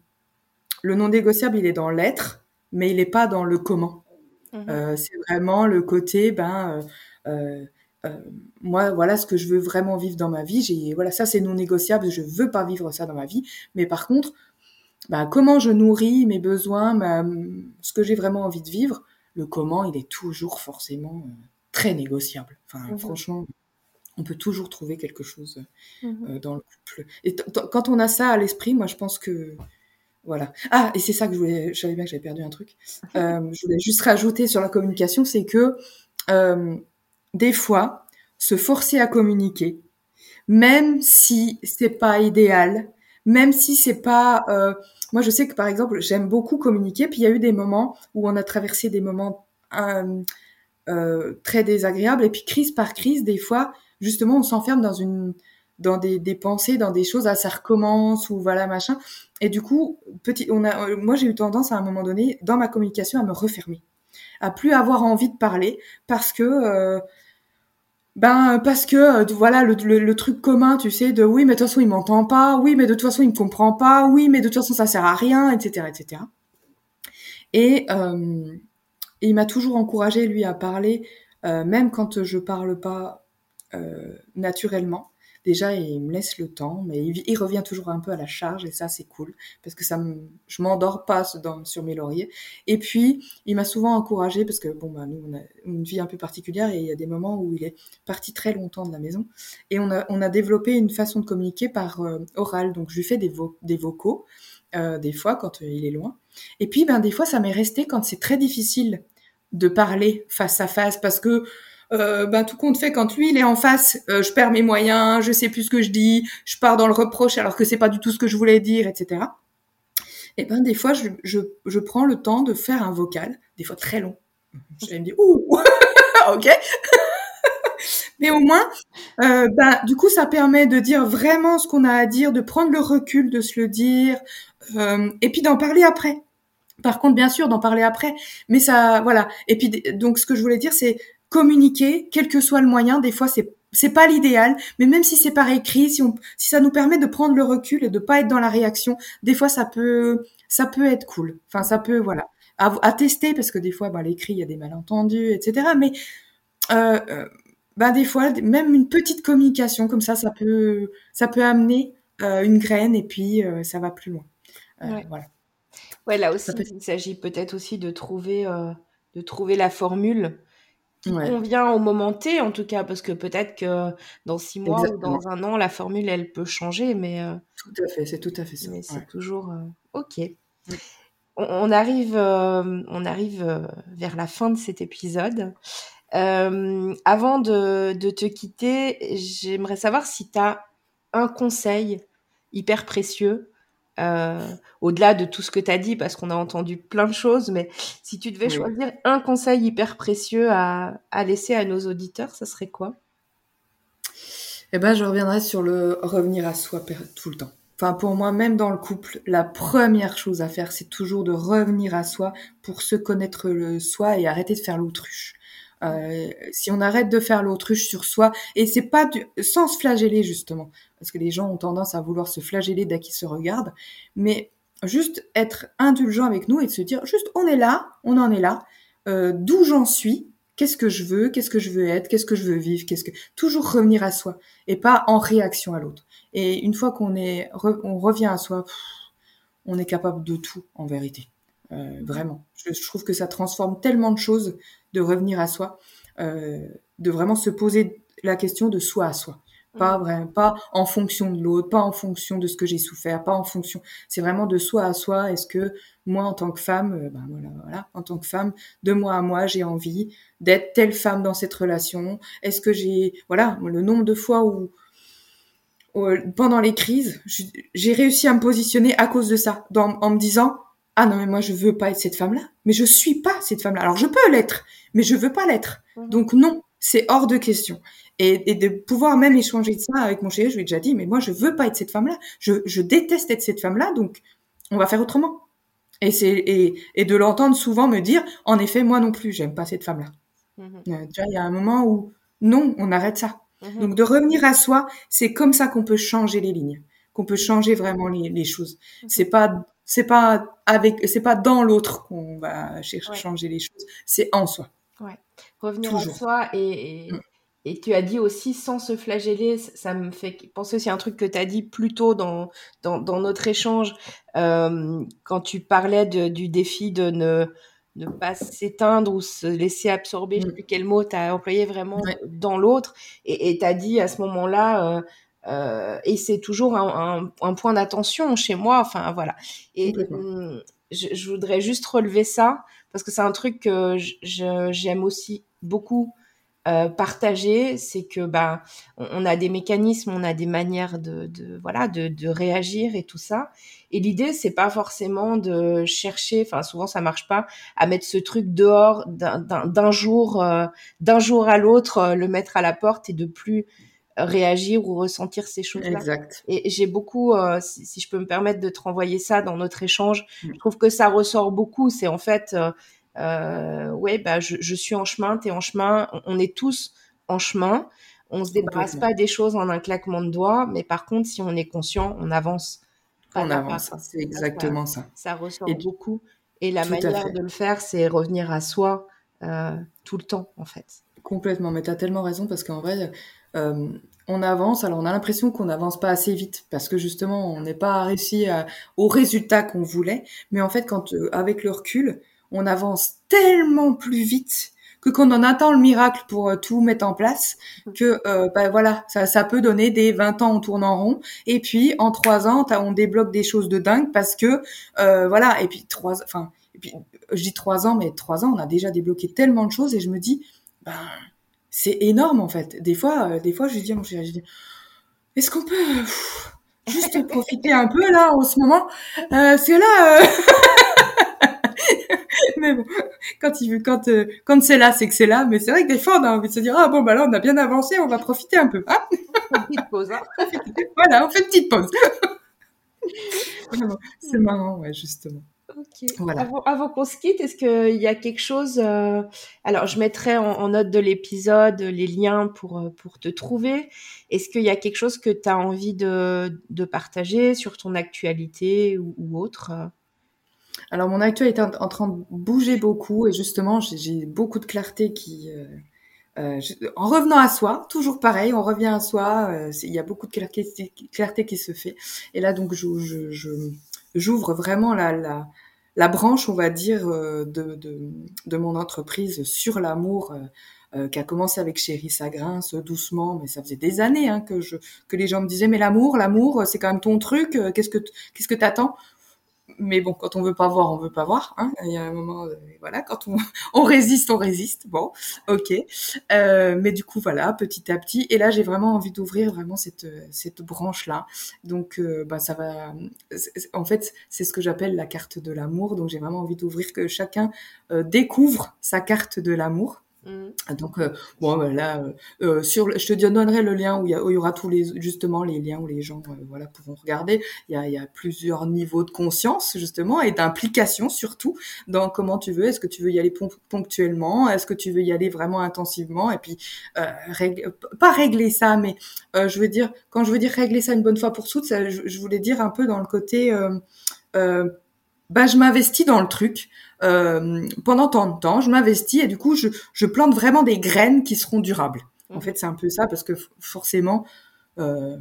le non négociable, il est dans l'être, mais il n'est pas dans le comment. Mhm. Euh, c'est vraiment le côté, ben, euh, euh, moi, voilà ce que je veux vraiment vivre dans ma vie. J'ai, voilà, ça c'est non négociable. Je veux pas vivre ça dans ma vie. Mais par contre, ben, comment je nourris mes besoins, ce que j'ai vraiment envie de vivre, le comment, il est toujours forcément très négociable. Enfin, mhm. franchement, on peut toujours trouver quelque chose mhm. dans le couple. Et quand on a ça à l'esprit, moi, je pense que voilà. Ah, et c'est ça que je voulais. Je savais bien que j'avais perdu un truc. Euh, je voulais juste rajouter sur la communication, c'est que euh, des fois, se forcer à communiquer, même si c'est pas idéal, même si c'est pas. Euh, moi, je sais que par exemple, j'aime beaucoup communiquer. Puis il y a eu des moments où on a traversé des moments très désagréables. Et puis crise par crise, des fois, justement, on s'enferme dans une dans des, des, pensées, dans des choses, ah, ça recommence ou voilà machin. Et du coup, petit, on a, euh, moi j'ai eu tendance à un moment donné dans ma communication à me refermer, à plus avoir envie de parler parce que euh, ben parce que euh, voilà le, le, truc commun, tu sais, de oui mais de toute façon il m'entend pas, oui mais de toute façon il me comprend pas, oui mais de toute façon ça sert à rien, etc. etc. Et, euh, il m'a toujours encouragé lui à parler, même quand je parle pas naturellement déjà il me laisse le temps, mais il, revient toujours un peu à la charge et ça c'est cool parce que ça me, je m'endors pas sur mes lauriers. Et puis il m'a souvent encouragé parce que bon bah nous on a une vie un peu particulière et il y a des moments où il est parti très longtemps de la maison et on a développé une façon de communiquer par euh, oral. Donc je lui fais des, des vocaux euh, des fois quand euh, il est loin. Et puis ben des fois ça m'est resté quand c'est très difficile de parler face à face parce que euh, ben tout compte fait quand lui il est en face, euh, je perds mes moyens, je sais plus ce que je dis, je pars dans le reproche alors que c'est pas du tout ce que je voulais dire, etc. Et ben des fois je, je, je prends le temps de faire un vocal, des fois très long. Je vais me dire ouh ok. Mais au moins, euh, ben, du coup, ça permet de dire vraiment ce qu'on a à dire, de prendre le recul, de se le dire, euh, et puis d'en parler après. Par contre, bien sûr, d'en parler après, mais ça, voilà. Et puis, donc, ce que je voulais dire, c'est communiquer, quel que soit le moyen. Des fois, c'est c'est pas l'idéal, mais même si c'est par écrit, si on, si ça nous permet de prendre le recul et de pas être dans la réaction, des fois ça peut, ça peut être cool. Enfin, ça peut, voilà. à, tester parce que des fois, bah, l'écrit, il y a des malentendus, etc. Mais euh, euh, bah, des fois, même une petite communication comme ça, ça peut, ça peut amener euh, une graine et puis euh, ça va plus loin. Ouais. Voilà. Ouais, là aussi, il s'agit peut-être aussi de trouver, de trouver la formule qui convient au moment T, en tout cas, parce que peut-être que dans six mois ou dans un an, la formule, elle peut changer, mais... tout à fait, c'est tout à fait ça. Mais c'est toujours... ok. On, arrive, on arrive vers la fin de cet épisode. Euh, avant de, de, te quitter, j'aimerais savoir si tu as un conseil hyper précieux, euh, au-delà de tout ce que tu as dit, parce qu'on a entendu plein de choses, mais si tu devais choisir un conseil hyper précieux à, à, laisser à nos auditeurs, ça serait quoi? Eh ben, je reviendrai sur le revenir à soi tout le temps. Enfin, pour moi, même dans le couple, la première chose à faire, c'est toujours de revenir à soi pour se connaître le soi et arrêter de faire l'autruche. Euh, si on arrête de faire l'autruche sur soi, et c'est pas du, sans se flageller justement, parce que les gens ont tendance à vouloir se flageller dès qu'ils se regardent, mais juste être indulgent avec nous et de se dire juste on est là, on en est là, euh, d'où j'en suis, qu'est-ce que je veux, qu'est-ce que je veux être, qu'est-ce que je veux vivre, qu'est-ce que toujours revenir à soi et pas en réaction à l'autre. Et une fois qu'on est, on revient à soi, on est capable de tout en vérité. Euh, vraiment. Je, je, trouve que ça transforme tellement de choses de revenir à soi, euh, de vraiment se poser la question de soi à soi. Pas vraiment, pas en fonction de l'autre, pas en fonction de ce que j'ai souffert, pas en fonction. C'est vraiment de soi à soi. Est-ce que moi, en tant que femme, euh, ben voilà, voilà, en tant que femme, de moi à moi, j'ai envie d'être telle femme dans cette relation? Est-ce que j'ai, voilà, le nombre de fois où, pendant les crises, j'ai réussi à me positionner à cause de ça, dans, en me disant, ah non mais moi je veux pas être cette femme-là, mais je suis pas cette femme-là. Alors je peux l'être, mais je veux pas l'être. Mhm. Donc non, c'est hors de question. Et, et, de pouvoir même échanger de ça avec mon chéri, je lui ai déjà dit, mais moi je veux pas être cette femme-là. Je, je déteste être cette femme-là, donc on va faire autrement. Et c'est et, et de l'entendre souvent me dire, en effet, moi non plus, j'aime pas cette femme-là. Mhm. Euh, tu vois, il y a un moment où non, on arrête ça. Mhm. Donc de revenir à soi, c'est comme ça qu'on peut changer les lignes, qu'on peut changer vraiment les, les choses. C'est pas c'est pas avec, c'est pas dans l'autre qu'on va chercher changer les choses, c'est en soi. Ouais. Revenir à soi et, mm. et, tu as dit aussi sans se flageller, ça me fait penser aussi à un truc que tu as dit plus tôt dans, dans, dans notre échange, euh, quand tu parlais de, du défi de ne, ne pas s'éteindre ou se laisser absorber, je sais mm. plus quel mot tu as employé vraiment dans l'autre, et tu as dit à ce moment-là, euh, euh, et c'est toujours un, un, un point d'attention chez moi. Enfin voilà. Et hum, je, je, voudrais juste relever ça parce que c'est un truc que j'aime aussi beaucoup euh, partager. C'est que bah on, a des mécanismes, on a des manières de, de voilà de, de, réagir et tout ça. Et l'idée c'est pas forcément de chercher. Enfin souvent ça marche pas à mettre ce truc dehors d'un jour euh, d'un jour à l'autre, le mettre à la porte et de plus réagir ou ressentir ces choses-là. Exact. Et j'ai beaucoup, euh, si, je peux me permettre de te renvoyer ça dans notre échange, mm. je trouve que ça ressort beaucoup. C'est en fait, euh, euh, ouais, bah, je, je, suis en chemin, tu es en chemin, on, est tous en chemin. On se débarrasse pas des choses en un claquement de doigts, mais par contre, si on est conscient, on avance. On avance, c'est exactement ça. Ça ressort beaucoup. Et la manière de le faire, c'est revenir à soi euh, tout le temps, en fait. Complètement, mais tu as tellement raison parce qu'en vrai, euh, on avance, alors on a l'impression qu'on n'avance pas assez vite parce que justement on n'est pas réussi au résultat qu'on voulait. Mais en fait, quand euh, avec le recul, on avance tellement plus vite que quand on attend le miracle pour euh, tout mettre en place, que bah, voilà, ça, ça peut donner des 20 ans on tourne en rond, et puis en trois ans on débloque des choses de dingue parce que voilà, et puis trois, enfin, et puis je dis trois ans, mais trois ans on a déjà débloqué tellement de choses et je me dis, ben c'est énorme en fait. Des fois, euh, des fois, je dis à mon chéri, je dis, est-ce qu'on peut juste profiter un peu là en ce moment? Euh, C'est là. Euh, mais bon, quand il quand quand c'est là, c'est que c'est là. Mais c'est vrai que des fois, on a envie de se dire ah bon bah là, on a bien avancé, on va profiter un peu. Hein petite pause. Hein voilà, on fait une petite pause. c'est marrant, ouais, justement. Ok. Avant, qu'on se quitte, est-ce qu'il y a quelque chose euh, Alors, je mettrai en, note de l'épisode les liens pour, euh, pour te trouver. Est-ce qu'il y a quelque chose que tu as envie de, de, partager sur ton actualité ou, autre? Alors mon actuel est en train de bouger beaucoup et justement j'ai beaucoup de clarté qui euh, en revenant à soi, toujours pareil, on revient à soi. Euh, il y a beaucoup de clarté, clarté, qui se fait. Et là, donc, je, je, j'ouvre vraiment la, la, branche, on va dire, euh, de, de, mon entreprise sur l'amour. qui a commencé avec Chéri Sagrin, doucement, mais ça faisait des années hein, que je que les gens me disaient mais l'amour, l'amour, c'est quand même ton truc. Qu'est-ce que qu'est-ce que t'attends? Mais bon, quand on veut pas voir, on veut pas voir. Hein. Il y a un moment, euh, voilà, quand on, on, résiste, on résiste. Bon, ok. Euh, mais du coup, voilà, petit à petit. Et là, j'ai vraiment envie d'ouvrir vraiment cette cette branche là. Donc, euh, bah, ça va. En fait, c'est ce que j'appelle la carte de l'amour. Donc, j'ai vraiment envie d'ouvrir que chacun euh, découvre sa carte de l'amour. Mm. Donc euh, bon voilà euh, euh, sur je te donnerai le lien où il y, aura tous les justement les liens où les gens voilà pourront regarder. Il y a, plusieurs niveaux de conscience justement et d'implication surtout dans comment tu veux. Est-ce que tu veux y aller ponctuellement? Est-ce que tu veux y aller vraiment intensivement? Et puis pas régler ça mais je veux dire quand je veux dire régler ça une bonne fois pour toutes je, voulais dire un peu dans le côté bah je m'investis dans le truc euh, pendant tant de temps, je m'investis et du coup je, je plante vraiment des graines qui seront durables. En mmh. fait, c'est un peu ça parce que forcément, euh,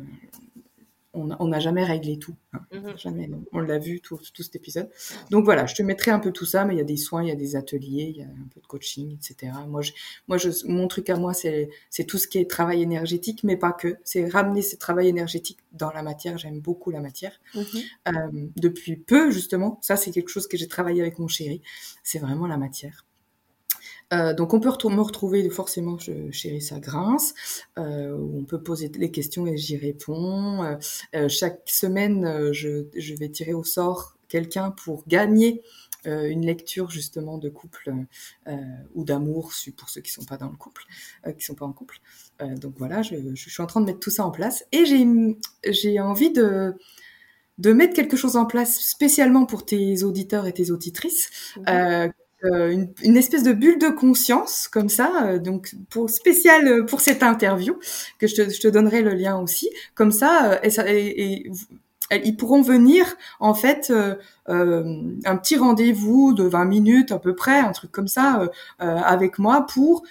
on n'a jamais réglé tout. Hein. Mhm. Jamais, on l'a vu tout, tout, cet épisode. Donc voilà, je te mettrai un peu tout ça, mais il y a des soins, il y a des ateliers, il y a un peu de coaching, etc. Moi, je, moi je, mon truc à moi, c'est tout ce qui est travail énergétique, mais pas que. C'est ramener ce travail énergétique dans la matière. J'aime beaucoup la matière. Mhm. Euh, depuis peu, justement, ça c'est quelque chose que j'ai travaillé avec mon chéri. C'est vraiment la matière. Euh, donc on peut me retrouver forcément chez Rissa Grince, euh, où on peut poser les questions et j'y réponds. Euh, euh chaque semaine, je, je, vais tirer au sort quelqu'un pour gagner une lecture justement de couple ou d'amour pour ceux qui sont pas dans le couple, qui sont pas en couple. donc voilà, je, je, suis en train de mettre tout ça en place et j'ai j'ai envie de de mettre quelque chose en place spécialement pour tes auditeurs et tes auditrices. Mmh. Euh, une, espèce de bulle de conscience comme ça, euh, donc pour spécial euh, pour cette interview que je te, donnerai le lien aussi. Comme ça, et, ils pourront venir en fait un petit rendez-vous de 20 minutes à peu près, un truc comme ça, avec moi pour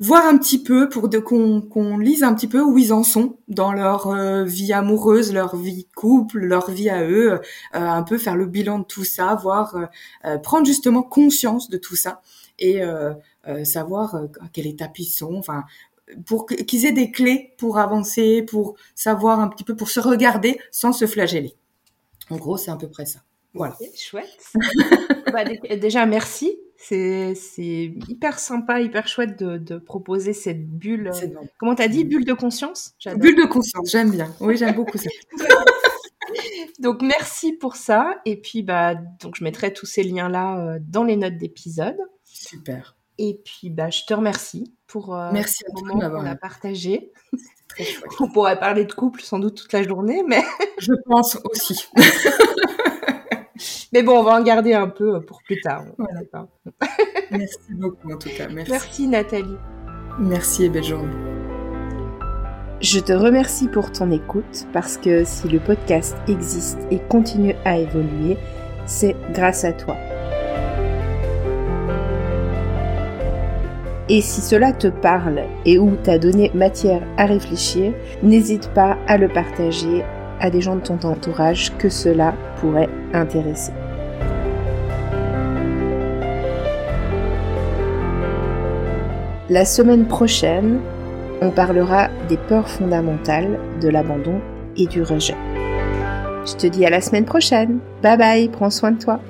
voir un petit peu pour qu'on lise un petit peu où ils en sont dans leur euh, vie amoureuse, leur vie couple, leur vie à eux, euh, un peu faire le bilan de tout ça, voir euh, prendre justement conscience de tout ça et savoir à quelle étape ils sont, enfin pour qu'ils aient des clés pour avancer, pour savoir un petit peu, pour se regarder sans se flageller. En gros, c'est à peu près ça. Voilà. chouette. bah, déjà, merci c'est hyper sympa, hyper chouette de, de proposer cette bulle. Euh, comment t'as dit Bulle de conscience? Bulle de conscience, j'aime bien. Oui, j'aime beaucoup ça. donc merci pour ça. Et puis bah donc je mettrai tous ces liens là euh, dans les notes d'épisode. Super. Et puis bah je te remercie pour euh, merci le moment qu'on a partagé. On pourrait parler de couple sans doute toute la journée, mais je pense aussi. Mais bon, on va en garder un peu pour plus tard. Merci beaucoup en tout cas. Merci. Merci Nathalie. Merci et belle journée. Je te remercie pour ton écoute parce que si le podcast existe et continue à évoluer, c'est grâce à toi. Et si cela te parle et ou t'a donné matière à réfléchir, n'hésite pas à le partager à des gens de ton entourage que cela pourrait intéresser. La semaine prochaine, on parlera des peurs fondamentales de l'abandon et du rejet. Je te dis à la semaine prochaine. Bye bye, prends soin de toi.